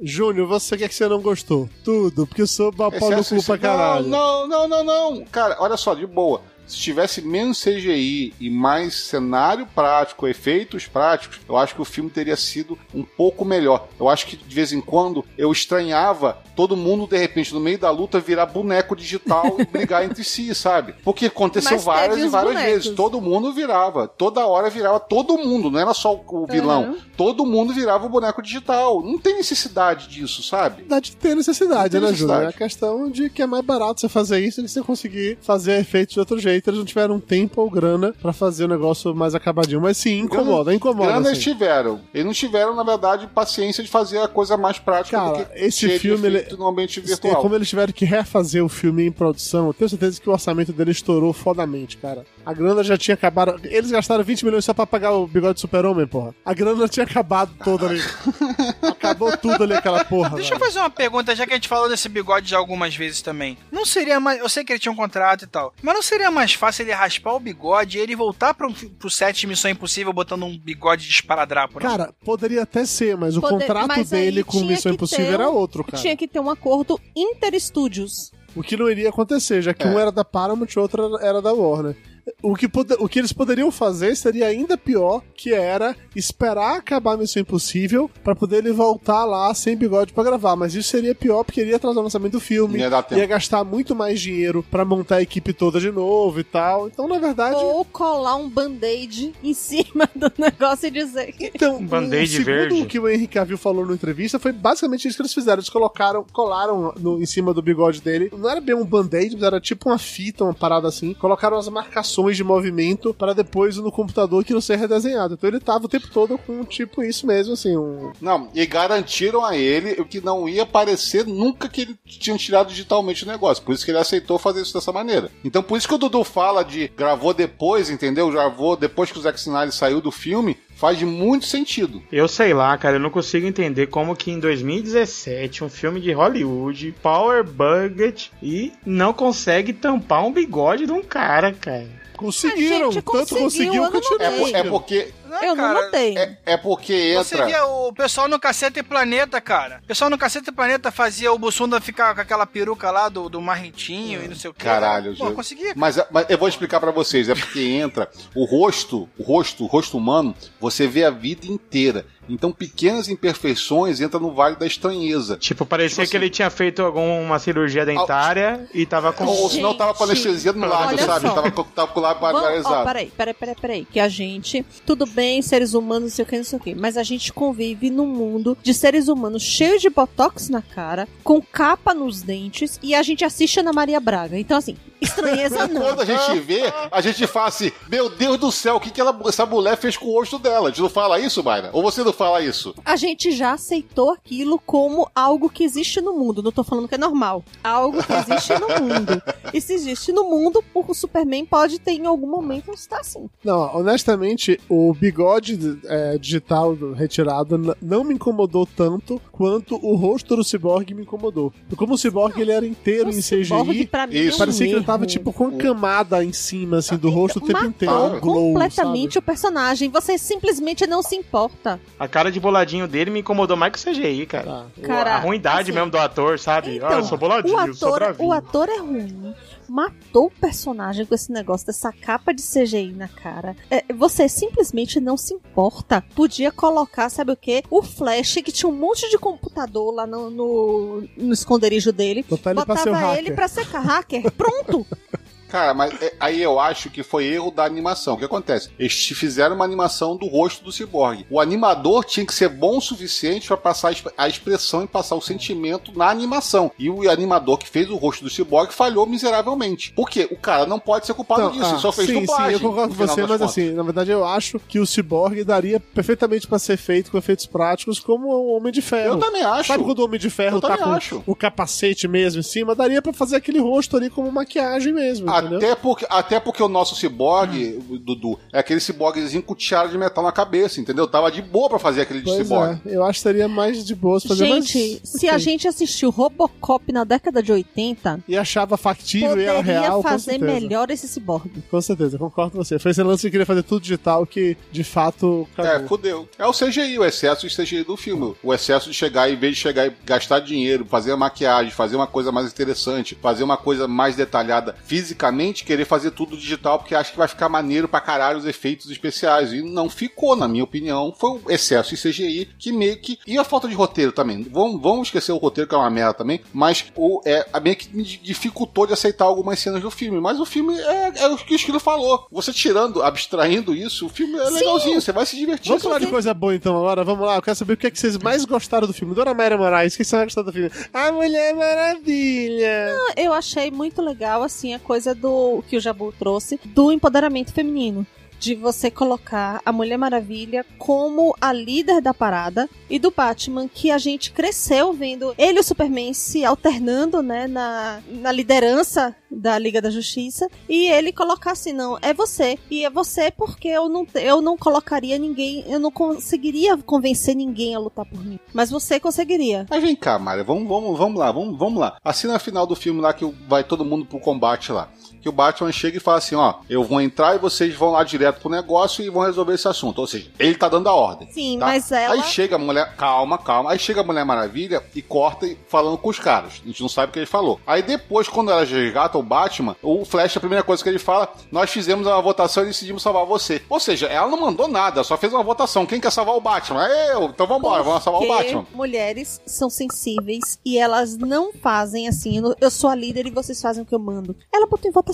Júnior, você o que é que você não gostou? Tudo, porque eu sou pau no cu pra caralho.
Não, não, não, não, não. Cara, olha só, de boa. Se tivesse menos CGI e mais cenário prático, efeitos práticos, eu acho que o filme teria sido um pouco melhor. Eu acho que de vez em quando eu estranhava todo mundo, de repente, no meio da luta, virar boneco digital e brigar entre si, sabe? Porque aconteceu
Mas
várias e várias
bonecos.
vezes. Todo mundo virava. Toda hora virava todo mundo, não era só o vilão.
Uhum.
Todo mundo virava o boneco digital. Não tem necessidade disso, sabe?
verdade tem necessidade,
Tem
né,
necessidade.
Júnior? É a questão de que é mais barato você fazer isso do que você conseguir fazer efeitos de outro jeito. Eles não tiveram tempo ou grana pra fazer o negócio mais acabadinho. Mas sim, incomoda, incomoda.
Grana eles
assim.
tiveram. Eles não tiveram, na verdade, paciência de fazer a coisa mais prática
Cara,
do que
esse filme, ele-
no ambiente
É,
virtual.
Como eles tiveram que refazer o filme em produção, eu tenho certeza que o orçamento dele estourou fodamente, cara. A grana já tinha acabado. Eles gastaram 20 milhões só pra pagar o bigode do super-homem, porra. A grana tinha acabado toda ali. Acabou tudo ali aquela porra.
Deixa eu fazer uma pergunta, já que a gente falou desse bigode já algumas vezes também. Não seria mais. Eu sei que ele tinha um contrato e tal, mas não seria mais fácil ele raspar o bigode e ele voltar pro, pro set de Missão Impossível botando um bigode de esparadrapo, né?
Cara, poderia até ser, mas o
Poder-
contrato
mas
dele com
tinha
Missão
que
Impossível
ter
era
um-
outro, cara.
Tinha que ter um acordo interestúdios.
O que não iria acontecer, já que
É.
um era da Paramount e o outro era da Warner. O que, o que eles poderiam fazer seria ainda pior, que era esperar acabar a Missão Impossível pra poder ele voltar lá sem bigode pra gravar. Mas isso seria pior porque iria atrasar o lançamento do filme,
Ia dar tempo.
ia gastar muito mais dinheiro pra montar a equipe toda de novo e tal. Então, na verdade,
Ou colar um band-aid em cima do negócio e dizer que.
Então,
Um band-aid
o
verde.
que o Henry Cavill falou na entrevista foi basicamente isso que eles fizeram. Eles colocaram, colaram no- em cima do bigode dele. Não era bem um band-aid, mas era tipo uma fita, uma parada assim. Colocaram as marcações de movimento para depois no computador que não ser redesenhado. Então ele tava o tempo todo com tipo isso mesmo, assim, um...
Não, e garantiram a ele que não ia parecer nunca que ele tinha tirado digitalmente o negócio. Por isso que ele aceitou fazer isso dessa maneira. Então, por isso que o Dudu fala de gravou depois, entendeu? Gravou depois que o Zack Snyder saiu do filme, faz muito sentido.
Eu sei lá, cara, eu não consigo entender como que em 2017 um filme de Hollywood, Power Budget, e não consegue tampar um bigode de um cara, cara.
Conseguiram,
A gente
tanto
conseguiu,
conseguiu
eu
que
não
tirou.
É, é porque
Né,
Eu não
cara?
notei.
é, é porque
Você
entra.
via o pessoal no Caceta e Planeta, cara. O pessoal no Caceta e Planeta fazia o Bussunda ficar com aquela peruca lá do, do Marritinho e não sei o que.
Caralho,
Pô,
Gil.
conseguia.
Mas, mas eu vou explicar pra vocês, é porque entra o rosto, o rosto, o rosto humano, você vê a vida inteira. Então pequenas imperfeições entram no vale da estranheza.
Tipo, parecia
Tipo
que
assim-
ele tinha feito alguma cirurgia dentária e tava com.
Ou senão tava com anestesia no lábio, sabe? Tava, com- tava com o lábio
ó,
paralisado.
peraí, peraí, peraí, peraí. Que a gente, tudo bem, seres humanos, não sei o que, não sei o que, mas a gente convive num mundo de seres humanos cheios de botox na cara, com capa nos dentes, e a gente assiste Ana Maria Braga. Então, assim, estranheza não.
Quando a gente vê, a gente fala assim: Meu Deus do céu, o que, que ela, essa mulher fez com o rosto dela? A gente não fala isso, Mayra? Ou você não fala isso?
A gente já aceitou aquilo como algo que existe no mundo. Não tô falando que é normal. Algo que existe no mundo. E se existe no mundo, o Superman pode ter em algum momento estar assim.
Não, honestamente, o bigode é, digital do- retirado não me incomodou tanto quanto o rosto do Cyborg me incomodou. Porque Como o Cyborg ele era inteiro
O
em CGI,
pra mim,
isso.
é
parecia que ele tava tipo com camada em cima assim do rosto o tempo inteiro. glow,
completamente
sabe?
o personagem. Você simplesmente não se importa.
A cara de boladinho dele me incomodou mais que o CGI, cara.
Tá.
Cara,
a ruindade
assim,
mesmo do ator, sabe? ah, eu sou boladinho,
o
eu sou
ator,
bravinho.
o ator é ruim. Matou o personagem com esse negócio dessa capa de CGI na cara. É, você simplesmente não se importa. Podia colocar, sabe o quê? O Flash, que tinha um monte de computador lá no, no, no esconderijo dele.
Botar ele pra ser
Botava
hacker.
ele pra ser hacker. Pronto!
Cara, mas é- aí eu acho que foi erro da animação. O que acontece? Eles fizeram uma animação do rosto do ciborgue. O animador tinha que ser bom o suficiente pra passar a exp- a expressão e passar o sentimento na animação. E o animador que fez o rosto do ciborgue falhou miseravelmente. Por quê? O cara não pode ser culpado
Não,
disso.
ah,
ele só fez
sim,
dublagem.
sim, eu concordo com você, mas
contas.
assim, na verdade eu acho que o Cyborg daria perfeitamente pra ser feito com efeitos práticos como o Homem de Ferro.
Eu também acho.
Sabe quando o Homem de Ferro
Eu
tá com
acho.
o capacete mesmo em cima? Daria pra fazer aquele rosto ali como maquiagem mesmo, entendeu?
Até porque, até porque o nosso ciborgue, Dudu, é aquele ciborguezinho com tiara de metal na cabeça, entendeu? Tava de boa pra fazer aquele
Pois
ciborgue.
é, eu acho que seria mais de boa se fazer
gente,
mais...
se a
Enfim,
gente assistiu Robocop na década de 80,
E achava factível e era
poderia
real,
fazer melhor esse ciborgue.
Com certeza, concordo com você. Foi esse lance que queria fazer tudo digital que, de fato,
É,
cagou.
fudeu. É o CGI, o excesso de CGI do filme. O excesso de chegar, em vez de chegar e gastar dinheiro, fazer a maquiagem, fazer uma coisa mais interessante, fazer uma coisa mais detalhada fisicamente, querer fazer tudo digital porque acha que vai ficar maneiro pra caralho os efeitos especiais. E não ficou, na minha opinião. Foi o excesso de CGI que meio que. E a falta de roteiro também. Vamos, vamos esquecer o roteiro, que é uma merda também. Mas o, é, a meio que me dificultou de aceitar algumas cenas do filme. Mas o filme é, é o que o Esquilo falou. Você tirando, abstraindo isso, o filme é
Sim.
legalzinho. Você vai se divertir.
Vamos falar de coisa boa então agora? Vamos lá, eu quero saber o que, é que vocês mais gostaram do filme. Dona Mayra Moraes, o que vocês mais gostaram do filme? A Mulher Maravilha!
Eu achei muito legal, assim, a coisa do que o Jabu trouxe, do empoderamento feminino. De você colocar a Mulher Maravilha como a líder da parada e do Batman, que a gente cresceu vendo ele e o Superman se alternando, né, na, na liderança da Liga da Justiça e ele colocar assim, não, é você. E é você porque eu não, eu não colocaria ninguém, eu não conseguiria convencer ninguém a lutar por mim. Mas você conseguiria.
Mas vem cá, Mário, vamos, vamos, vamos lá, vamos, vamos lá. A final do filme lá que vai todo mundo pro combate lá. Que o Batman chega e fala assim: ó, eu vou entrar e vocês vão lá direto pro negócio e vão resolver esse assunto. Ou seja, ele tá dando a ordem.
Sim,
tá?
mas ela.
Aí chega a mulher, calma, calma. Aí chega a Mulher Maravilha e corta falando com os caras. A gente não sabe o que ele falou. Aí depois, quando ela resgata o Batman, o Flash, a primeira coisa que ele fala, nós fizemos uma votação e decidimos salvar você. Ou seja, ela não mandou nada, só fez uma votação. Quem quer salvar o Batman? É eu. Então vambora, vamos salvar o Batman.
mulheres são sensíveis e elas não fazem assim, eu- eu sou a líder e vocês fazem o que eu mando. Ela botou em votação.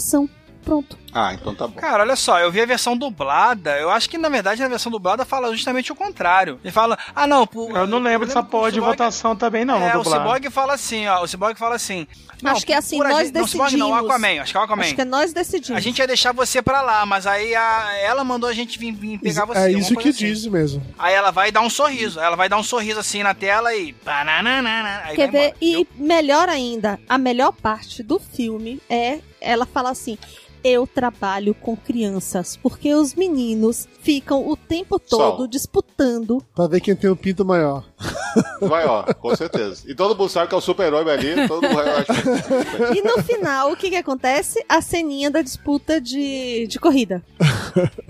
Pronto.
Ah, então tá bom.
Cara, olha só, eu vi a versão dublada. Eu acho que na verdade a versão dublada fala justamente o contrário. Ele fala, ah não, por,
Eu não lembro dessa porra de
Cyborg-
votação também, não,
é, o. Cyborg fala assim, ó. O Cyborg fala assim. Não,
Acho que é assim, nós
gente- não, o Cyborg não, o
decidimos.
Aquaman, acho que é o Aquaman.
Acho que é nós decidimos.
A gente ia deixar você pra lá, mas aí a- ela mandou a gente vir, vir pegar você.
é isso que
assim.
diz mesmo.
Aí ela vai dar um sorriso. Ela vai dar um sorriso assim na tela e. Aí
Quer ver?
embora,
E melhor ainda, a melhor parte do filme é ela fala assim. Eu trabalho com crianças, porque os meninos ficam o tempo todo
Só.
disputando.
Pra ver quem tem o pinto maior.
Vai, ó, com certeza. E todo mundo sabe que é o super-herói ali, todo mundo vai achar.
E no final, o que que acontece? A ceninha da disputa de, de corrida.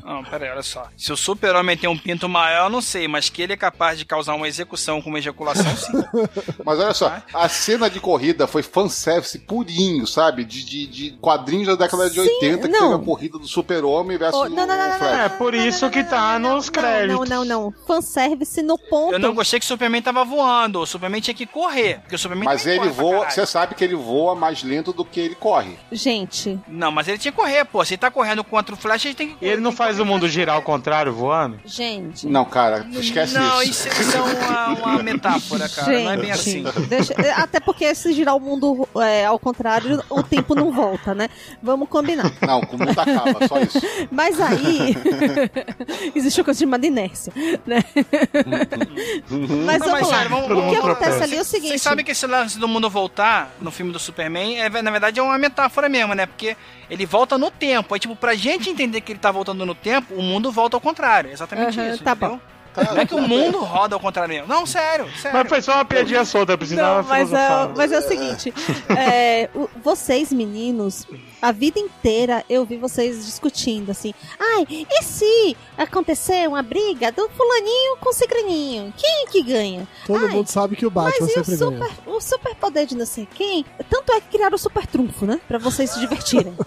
Não, pera aí, olha só. Se o super-homem tem um pinto maior, eu não sei, mas que ele é capaz de causar uma execução com uma ejaculação, sim.
Mas olha só, a cena de corrida foi fanservice purinho, sabe? De, de, de quadrinhos da década de
Sim,
80, que
não.
teve a corrida do super-homem versus
Oh, não, não, não,
o
não,
Flash.
É, por isso que tá nos
Não,
créditos.
não, não. Fanservice no ponto.
Eu não gostei que o Superman tava voando. O Superman tinha que correr. Porque o Superman
Mas ele voa, você sabe que ele voa mais lento do que ele corre.
Gente,
Não, mas ele tinha que correr, pô. Se ele tá correndo contra o Flash, ele tem que
E ele não faz o mundo girar ao contrário, voando?
gente.
Não, cara, esquece
Não,
isso.
isso, isso é uma, uma metáfora, cara. Não é bem assim.
deixa- até porque se girar o mundo é, ao contrário, o tempo não volta, né? Vamos combinar.
Não, o mundo acaba, só isso.
Mas aí existe uma coisa chamada inércia, né? Mas
Não,
vamos
mas
lá.
sério, vamos-
o que acontece ali é o seguinte.
Vocês sabem que esse lance do mundo voltar no filme do Superman é, na verdade, é uma metáfora mesmo, né? Porque ele volta no tempo. Aí, tipo, pra gente entender que ele tá voltando no tempo, o mundo volta ao contrário. É Exatamente
Aham,
isso.
tá
entendeu?
bom.
Não é que o mundo roda ao contrário mesmo. Não, sério, sério.
Mas foi só uma piadinha solta, eu precisava
Não, mas é, mas é o seguinte, é, o- vocês meninos, a vida inteira eu vi vocês discutindo assim, ai, e se acontecer uma briga do fulaninho com o cicraninho? Quem que ganha?
Todo
Ai,
mundo sabe que o Batman
Mas e o
sempre ganha.
super, o super poder de não sei quem? Tanto é que criaram o super trunfo, né? Pra vocês se divertirem.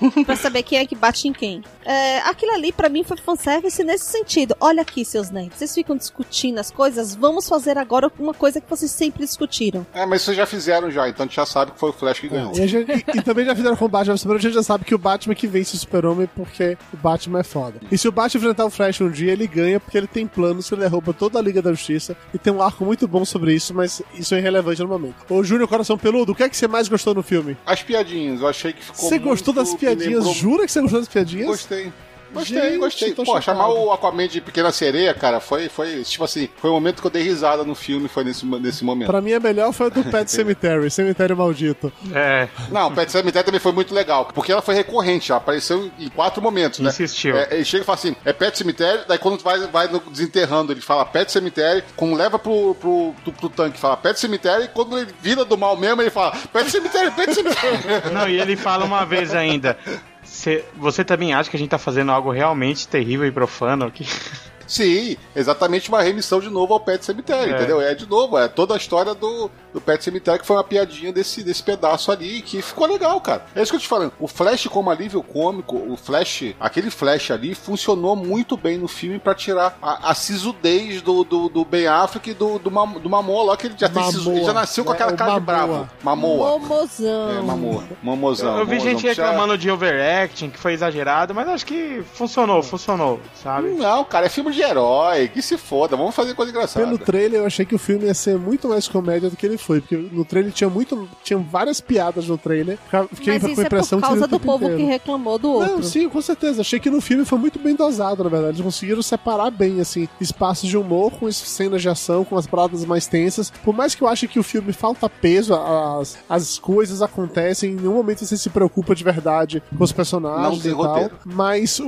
pra saber quem é que bate em quem. É, aquilo ali pra mim foi fanservice nesse sentido. Olha aqui, seus nerds, vocês ficam discutindo as coisas, vamos fazer agora uma coisa que vocês sempre discutiram.
É, mas vocês já fizeram já, então a gente já sabe que foi o Flash que ganhou.
E, a gente- e- e também já fizeram com o Batman vs Superman, a gente já sabe que o Batman é que vence o Super-Homem porque o Batman é foda. E se o Batman enfrentar o Flash um dia, ele ganha porque ele tem planos que ele derruba toda a Liga da Justiça e tem um arco muito bom sobre isso, mas isso é irrelevante no momento. Ô Júnior Coração Peludo, o que é que você mais gostou no filme?
As piadinhas, eu achei que ficou
Você gostou das
me
piadinhas?
lembrou-
Jura que você gostou das piadinhas?
Gostei. Gostei,
Gente,
gostei. Pô,
chocado.
chamar o Aquaman de Pequena Sereia, cara, foi, foi, tipo assim, foi o momento que eu dei risada no filme, foi nesse, nesse momento.
Pra mim, a melhor foi a do Pet Cemetery, Cemitério Maldito.
É,
Não, Pet Cemetery também foi muito legal, porque ela foi recorrente, já apareceu em quatro momentos, né?
Insistiu.
É, ele chega e fala assim, é Pet Cemitério, daí quando vai, vai no desenterrando, ele fala Pet Cemitério, quando leva pro, pro, pro, pro tanque, fala Pet Cemitério, e quando ele vira do mal mesmo, ele fala Pet Cemitério, Pet Cemitério.
Não, e ele fala uma vez ainda. "Cê- você também acha que a gente tá fazendo algo realmente terrível e profano aqui?
Sim, exatamente uma remissão de novo ao Pet Cemitério,
É.
entendeu? É de novo, é toda a história do, do Pet Cemitério que foi uma piadinha desse, desse pedaço ali que ficou legal, cara. É isso que eu te falando. O Flash como alívio cômico, o Flash, aquele Flash ali funcionou muito bem no filme pra tirar a, a sisudez do, do, do Ben Affleck e do, do, Mam- do Mamoa lá, que ele já tem sisu, ele já nasceu com
É,
aquela
o
cara de bravo. Mamoa.
Momozão.
É, Mamoa. Mamozão.
Eu vi
Mamozão.
gente
Já-
reclamando de overacting, que foi exagerado, mas acho que funcionou, funcionou, sabe?
Não, cara, é filme de de herói, que se foda, vamos fazer coisa engraçada.
Pelo trailer, eu achei que o filme ia ser muito mais comédia do que ele foi. Porque no trailer tinha muito. Tinha várias piadas no trailer. Fiquei
Mas
com a
é
impressão
por
que seria
causa
o
do povo
inteiro.
que reclamou do outro.
Não, sim, com certeza. Achei que no filme foi muito bem dosado, na verdade. Eles conseguiram separar bem, assim, espaços de humor com as cenas de ação, com as paradas mais tensas. Por mais que eu ache que o filme falta peso, as, as coisas acontecem, em nenhum momento você se preocupa de verdade com os
Não
personagens
tem
e tal.
roteiro.
Mas o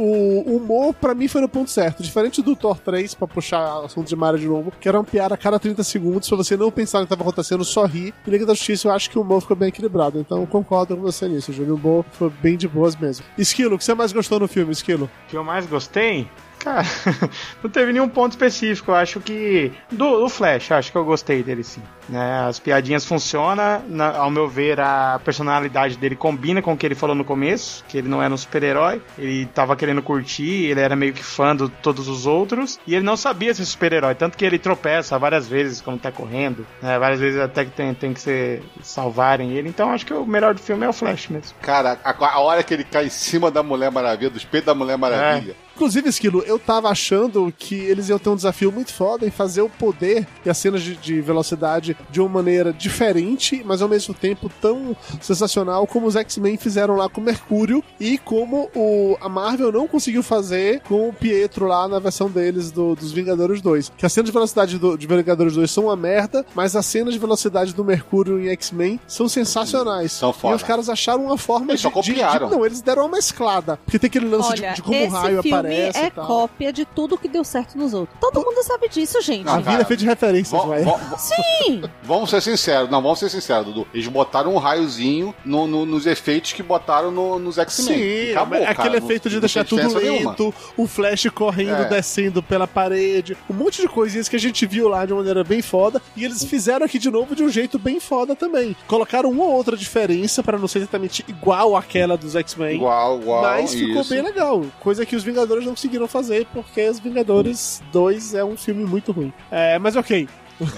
humor, pra mim, foi no ponto certo. Diferente do Thor 3, pra puxar assunto de Mario de novo, que era uma piada a cada 30 segundos, pra você não pensar no que tava acontecendo, só rir. E Liga da Justiça, eu acho que o humor ficou bem equilibrado. Então, concordo com você nisso, Júlio. O humor foi bem de boas mesmo. Esquilo, o que você mais gostou no filme, Esquilo?
O que eu mais gostei? Cara, não teve nenhum ponto específico. Eu acho que. Do, do Flash, acho que eu gostei dele sim. Né? As piadinhas funcionam. na- ao meu ver, a personalidade dele combina com o que ele falou no começo: que ele não era um super-herói. Ele tava querendo curtir, ele era meio que fã de todos os outros. E ele não sabia ser super-herói. Tanto que ele tropeça várias vezes quando tá correndo. né? Várias vezes até que tem, tem que ser salvarem ele. Então acho que o melhor do filme é o Flash mesmo.
Cara, a, a hora que ele cai em cima da Mulher Maravilha, dos peitos da Mulher Maravilha.
Inclusive, Esquilo, eu tava achando que eles iam ter um desafio muito foda em fazer o poder e as cenas de, de velocidade de uma maneira diferente, mas ao mesmo tempo tão sensacional como os X-Men fizeram lá com o Mercúrio e como o, a Marvel não conseguiu fazer com o Pietro lá na versão deles do- dos Vingadores 2. Que as cenas de velocidade do, de Vingadores 2 são uma merda, mas as cenas de velocidade do Mercúrio em X-Men são sensacionais.
São foda.
E os caras acharam uma forma
Eles
de,
só
de- de-
copiaram.
Não, eles deram uma mesclada. Porque tem aquele lance de-
Olha,
de, como o raio
filme
aparece
é
e tal.
cópia de tudo que deu certo nos outros. Todo mundo sabe disso, gente.
A vida é feita de referências,
Vom-
vai.
vom-
Sim!
Vamos ser sinceros, não, vamos ser sinceros, Dudu. Eles botaram um raiozinho no- no- nos efeitos que botaram no- nos X-Men.
Sim,
Acabou,
aquele
cara,
efeito
não-
de deixar tudo
diferença nenhuma.
lento, o Flash correndo,
É.
descendo pela parede, um monte de coisinhas que a gente viu lá de uma maneira bem foda, e eles fizeram aqui de novo de um jeito bem foda também. Colocaram uma ou outra diferença pra não ser exatamente igual àquela dos X-Men.
Igual, igual.
Mas ficou
isso.
bem legal. Coisa que os Vingadores não conseguiram fazer, porque os Vingadores 2 é um filme muito ruim. É, mas ok.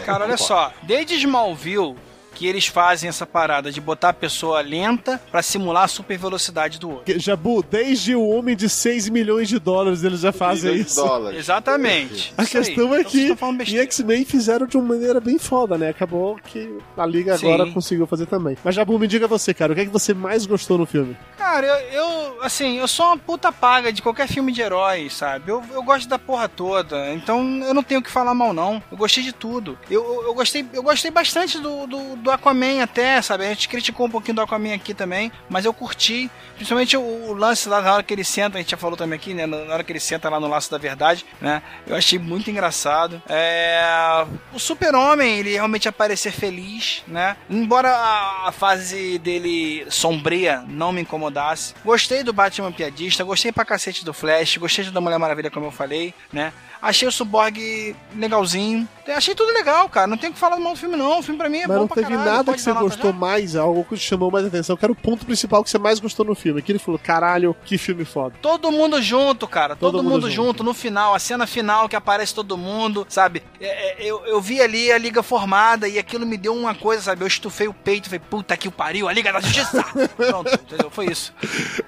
Cara, olha só. Desde Smallville que eles fazem essa parada de botar a pessoa lenta pra simular a super velocidade do outro.
Jabu, desde o Homem de 6 milhões de dólares eles já fazem
Milhões de
isso.
dólares.
Exatamente.
A
Isso aí.
questão é
Então
que
besteira.
X-Men fizeram de uma maneira bem foda, né? Acabou que a Liga
Sim.
agora conseguiu fazer também. Mas Jabu, me diga você, cara, o que é que você mais gostou no filme?
Cara, eu, eu, assim, eu sou uma puta paga de qualquer filme de herói, sabe? Eu, eu gosto da porra toda, então eu não tenho o que falar mal, não. Eu gostei de tudo. Eu, eu, eu gostei, eu gostei bastante do, do, do Aquaman até, sabe? A gente criticou um pouquinho do Aquaman aqui também, mas eu curti. Principalmente o, o lance lá na hora que ele senta, a gente já falou também aqui, né? Na hora que ele senta lá no laço da verdade, né? Eu achei muito engraçado. É... O super-homem, ele realmente aparecer feliz, né? Embora a, a fase dele sombria não me incomodasse. Gostei do Batman piadista, gostei pra cacete do Flash, gostei da Mulher Maravilha, como eu falei, né? Achei o Cyborg legalzinho. Achei tudo legal, cara. Não tem o que falar mal do filme, não. O filme pra mim é
Mas
bom pra
teve
caralho.
nada que você gostou
já?
mais, algo que te chamou mais atenção. Que era o ponto principal que você mais gostou no filme. Que ele falou, caralho, que filme foda.
Todo mundo junto, cara. Todo,
Todo
mundo,
mundo
junto.
junto.
no final, a cena final que aparece todo mundo, sabe? É, é, eu, eu vi ali a liga formada e aquilo me deu uma coisa, sabe? Eu estufei o peito e falei, puta que o pariu, a Liga da Justiça! Pronto, entendeu? Foi isso.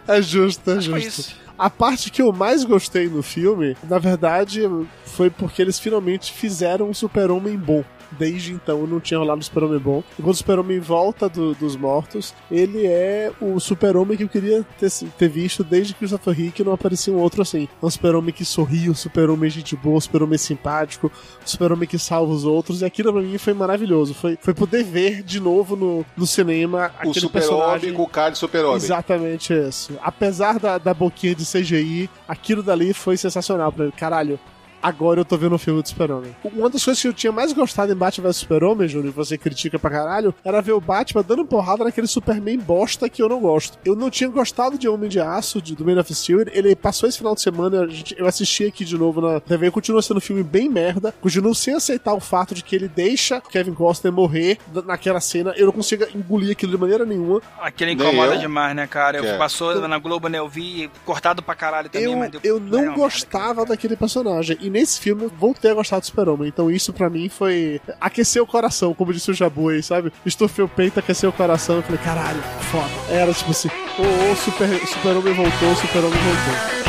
É justo, é
Acho que foi
justo.
isso.
A parte que eu mais gostei no filme, na verdade, foi porque eles finalmente fizeram um super-homem bom. Desde então não tinha rolado um super-homem bom. E quando o super-homem volta do- dos mortos, ele é o super-homem que eu queria ter, ter visto desde Christopher Reeve, que não aparecia um outro assim. Um super-homem que sorri, um super-homem gente boa, um super-homem simpático, um super-homem que salva os outros. E aquilo pra mim foi maravilhoso. Foi, foi poder ver de novo no, no cinema
O
aquele
super-homem
personagem.
com o cara de super-homem.
Exatamente isso. Apesar da, da boquinha de CGI, aquilo dali foi sensacional pra mim. Caralho, agora eu tô vendo um filme do Super-Homem. Uma das coisas que eu tinha mais gostado em Batman vs Super-Homem, Júnior, que você critica pra caralho, era ver o Batman dando porrada naquele Superman bosta que eu não gosto. Eu não tinha gostado de Homem de Aço, de, do Man of Steel. Ele passou esse final de semana, a gente- eu assisti aqui de novo na TV, continua sendo um filme bem merda, continuo sem aceitar o fato de que ele deixa Kevin Costner morrer naquela cena. Eu não consigo engolir aquilo de maneira nenhuma.
Aquele
Nem
incomoda
eu.
demais, né, cara? Eu
É.
passou na Globo, né? Eu vi cortado pra caralho também,
eu,
mas deu
eu
deu
não
uma
gostava daquele personagem. E nesse filme eu voltei a gostar do Super-Homem. Então isso para mim foi aquecer o coração, como disse o Jabu aí, sabe? Estufei o peito, aqueceu o coração. Eu falei, caralho, foda. Era tipo assim, ô, oh, oh, Super-Homem super voltou, Super-Homem voltou.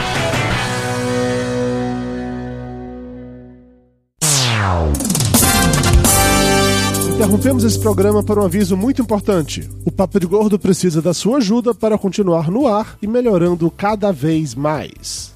Interrompemos esse programa para um aviso muito importante. O Papo de Gordo precisa da sua ajuda para continuar no ar e melhorando cada vez mais.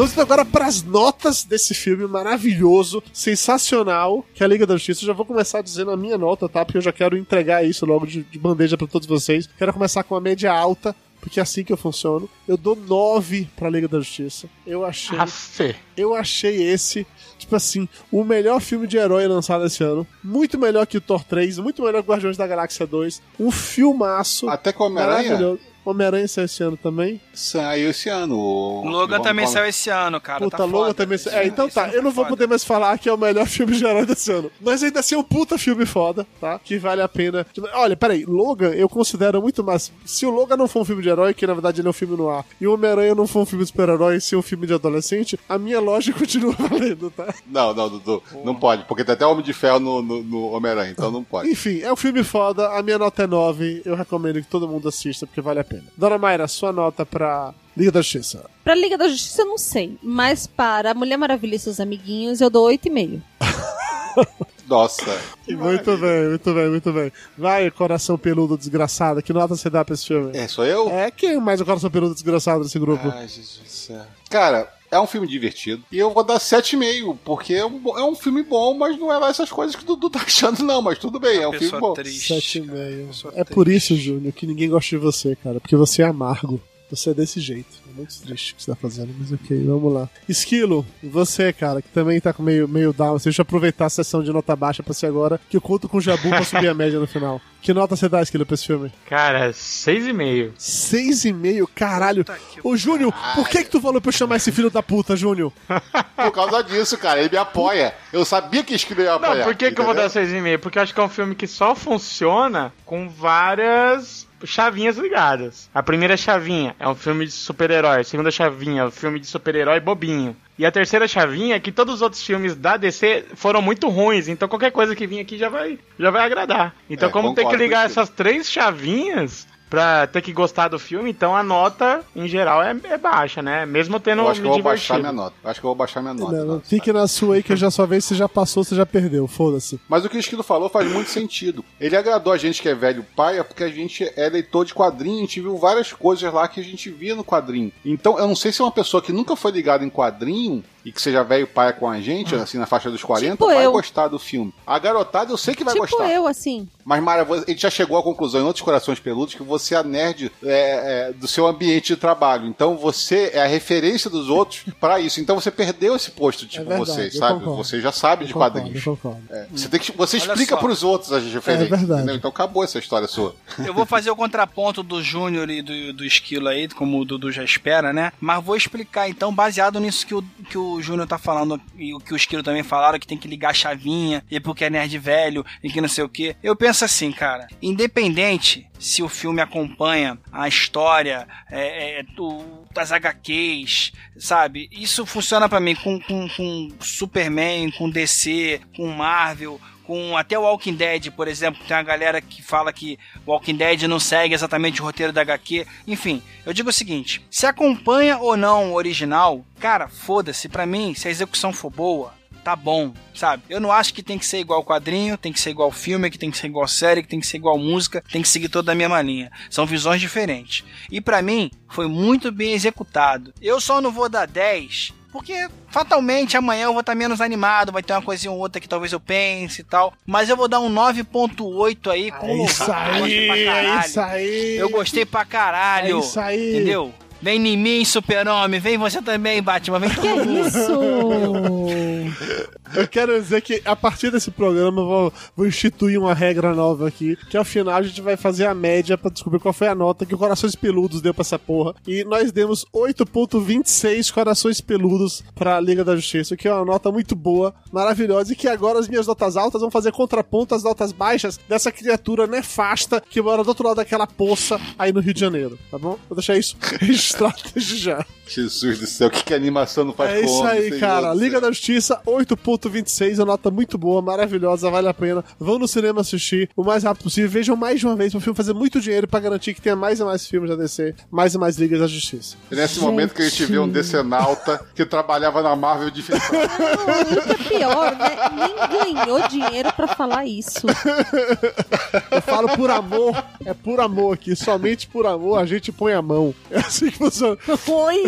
Vamos então agora para as notas desse filme maravilhoso, sensacional, que é a Liga da Justiça. Eu já vou começar dizendo a minha nota, tá? Porque eu já quero entregar isso logo de, de bandeja para todos vocês. Quero começar com uma média alta, porque é assim que eu funciono. Eu dou 9 pra Liga da Justiça. Eu achei.
Afe.
Eu achei esse, tipo assim, o melhor filme de herói lançado esse ano. Muito melhor que o Thor 3, muito melhor que o Guardiões da Galáxia 2. Um filmaço.
Até com o Homem-Aranha.
Homem-Aranha saiu esse ano também.
saiu esse ano. o-
Logan
Vamos
também
falar-
saiu esse ano, cara.
Puta,
tá
Logan
foda.
também. É, então
Esse
tá, eu não vou
foda.
poder mais falar que é o melhor filme de herói desse ano. Mas ainda assim é um puta filme foda, tá? Que vale a pena. Olha, peraí, Logan eu considero muito mais. Se o Logan não for um filme de herói, que na verdade ele é um filme no ar, e o Homem-Aranha não for um filme de super-herói, e ser um filme de adolescente, a minha lógica continua valendo, tá?
Não, não, Dudu. Não pode, porque tem até Homem de Ferro no, no, no Homem-Aranha, então não pode.
Enfim, é um filme foda, a minha nota é 9, eu recomendo que todo mundo assista, porque vale a pena. Dona Mayra, sua nota pra Liga da Justiça.
Pra Liga da Justiça eu não sei, mas para Mulher Maravilha e seus amiguinhos eu dou 8,5.
Nossa.
Muito bem, muito bem, muito bem. Vai, coração peludo desgraçado, que nota você dá pra esse filme?
É, sou eu?
É, quem mais o coração peludo desgraçado desse grupo?
Ai, Jesus do céu. Cara, é um filme divertido. E eu vou dar 7,5, porque é um, é um filme bom, mas não é lá essas coisas que o Dudu tá achando, não. Mas tudo bem, é um filme bom.
triste.
Sete e
cara.
meio.
Pessoa
É
triste.
por isso, Júnior, que ninguém gosta de você, cara. Porque você é amargo. Você é desse jeito. É muito triste o que você tá fazendo, mas ok, vamos lá. Esquilo, você, cara, que também tá com meio, meio down. Você deixa eu aproveitar a sessão de nota baixa pra você agora, que eu conto com o Jabu pra subir a média no final. Que nota você dá, Esquilo, pra esse filme?
Cara, 6,5.
Seis e meio, caralho.
Puta que
Ô, Júnior, por que que tu falou pra eu chamar esse filho da puta, Júnior?
Por causa disso, cara. Ele me apoia. Eu sabia que Esquilo ia apoiar.
Não, por que, que eu vou dar 6,5? Porque eu acho que é um filme que só funciona com várias chavinhas ligadas. A primeira chavinha é um filme de super-herói. A segunda chavinha é um filme de super-herói bobinho. E a terceira chavinha é que todos os outros filmes da DC foram muito ruins. Então qualquer coisa que vir aqui já vai, já vai agradar. Então,
É,
como tem que ligar essas três chavinhas pra ter que gostar do filme, então a nota, em geral, é, é baixa, né? Mesmo tendo
Eu acho que eu vou baixar
divertido.
minha nota. Acho que eu vou baixar minha nota.
Não, não,
Nossa,
fique na sua aí que eu já só vejo se já passou, se já perdeu. Foda-se.
Mas o que o Esquilo falou faz muito sentido. Ele agradou a gente que é velho paia porque a gente é leitor de quadrinho, a gente viu várias coisas lá que a gente via no quadrinho. Então, eu não sei se é uma pessoa que nunca foi ligada em quadrinho e que seja velho paia com a gente, assim, na faixa dos 40,
Tipo
vai
eu.
gostar do filme. A garotada eu sei que vai
tipo
gostar.
eu, assim.
Mas, Mara, ele já chegou à conclusão em outros corações peludos que você é a nerd é, é, do seu ambiente de trabalho. Então você é a referência dos outros pra isso. Então você perdeu esse posto, tipo,
verdade,
você, sabe?
concordo.
Você já sabe de
Eu concordo,
quadrinhos.
eu concordo.
É, Você, tem que, você
Olha
explica
só.
pros outros as referências.
É verdade.
entendeu? Então acabou essa história sua.
Eu vou fazer o contraponto do Júnior e do, do Esquilo aí, como o Dudu já espera, né? Mas vou explicar então, baseado nisso que o, que o Júnior tá falando e o que o Esquilo também falaram, que tem que ligar a chavinha, e porque é nerd velho, e que não sei o que. Eu penso assim, cara, independente se o filme acompanha a história é, é, do- das HQs, sabe? Isso funciona pra mim com, com, com Superman, com DC, com Marvel, com até o Walking Dead, por exemplo, tem uma galera que fala que Walking Dead não segue exatamente o roteiro da HQ. Enfim, eu digo o seguinte: se acompanha ou não o original, cara, foda-se, pra mim, se a execução for boa, tá bom, sabe? Eu não acho que tem que ser igual quadrinho, tem que ser igual filme, que tem que ser igual série, que tem que ser igual música, tem que seguir toda a mesma linha. São visões diferentes. E pra mim, foi muito bem executado. Eu só não vou dar 10 porque fatalmente amanhã eu vou estar menos animado, vai ter uma coisinha ou outra que talvez eu pense e tal. Mas eu vou dar um 9.8 aí com
É isso
louvor. Eu gostei pra
aí, é
caralho.
isso aí.
Eu gostei pra caralho.
É isso aí.
Entendeu? Vem em mim, super-homem. Vem você também, Batman. Vem
Que é isso?
Eu quero dizer que a partir desse programa eu vou, vou instituir uma regra nova aqui, que ao final a gente vai fazer a média pra descobrir qual foi a nota que o Corações Peludos deu pra essa porra. E nós demos 8.26 corações peludos pra Liga da Justiça, o que é uma nota muito boa, maravilhosa, e que agora as minhas notas altas vão fazer contraponto às notas baixas dessa criatura nefasta que mora do outro lado daquela poça aí no Rio de Janeiro, tá bom? Vou deixar isso desde já.
Jesus do céu, o que, que a animação não faz
É
com
isso
homem,
aí, cara. Liga da Justiça 8.26, uma nota muito boa, maravilhosa, vale a pena. Vão no cinema assistir o mais rápido possível. Vejam mais de uma vez para o filme fazer muito dinheiro pra garantir que tenha mais e mais filmes da DC, mais e mais Ligas da Justiça.
E nesse momento que a gente vê um decenalta que trabalhava na Marvel de ficção.
Não, é pior, né? Nem ganhou dinheiro pra falar isso.
Eu falo por amor, é por amor aqui. Somente por amor a gente põe a mão. É assim que
Oi,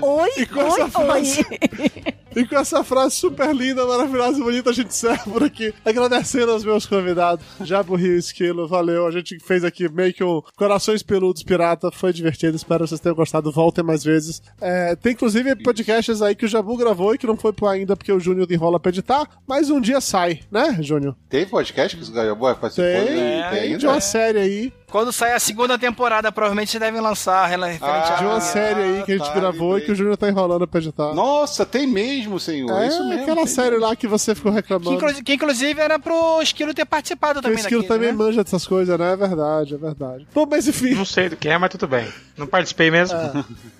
oi,
E com essa
oi,
frase-
oi.
E com essa frase super linda, maravilhosa e bonita, a gente encerra por aqui. Agradecendo aos meus convidados, Jabo Rio e Esquilo, valeu. A gente fez aqui meio que um Corações Peludos Pirata, foi divertido, espero que vocês tenham gostado. Voltem mais vezes. É, tem inclusive podcasts aí que o Jabu gravou e que não foi pro ainda porque o Júnior enrola pra editar, mas um dia sai, né, Júnior?
Tem podcast que os Gaioboy participou?
Tem,
Tem,
tem
ainda?
de uma série aí,
Quando sair a segunda temporada, provavelmente vocês devem lançar referente
Ah,
de uma
a...
série aí que a gente
tá,
gravou e que o Júnior tá enrolando pra editar.
Nossa, tem mesmo, senhor.
é,
É isso mesmo.
aquela série
mesmo.
lá que você ficou
Que,
reclamando.
inclu- que inclusive era pro Esquilo ter participado
O
também
Esquilo
daquele,
também
né?
manja dessas coisas, né? É verdade, é verdade. Bom, mas enfim.
Não sei do que é, mas tudo bem. Não participei mesmo.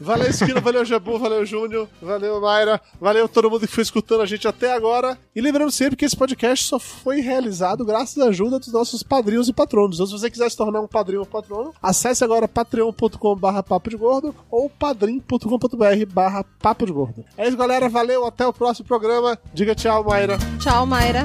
Valeu, Esquilo, valeu, Jabu, valeu, Júnior, valeu, Mayra, valeu todo mundo que foi escutando a gente até agora. E lembrando sempre que esse podcast só foi realizado graças à ajuda dos nossos padrinhos e patronos. Então, se você quiser se tornar um padrinho ou patrono, acesse agora patreon.com.br papo de gordo ou padrim.com.br barra papo de gordo. É isso, galera, valeu, até o próximo programa. Diga tchau, Mayra.
Tchau, Mayra.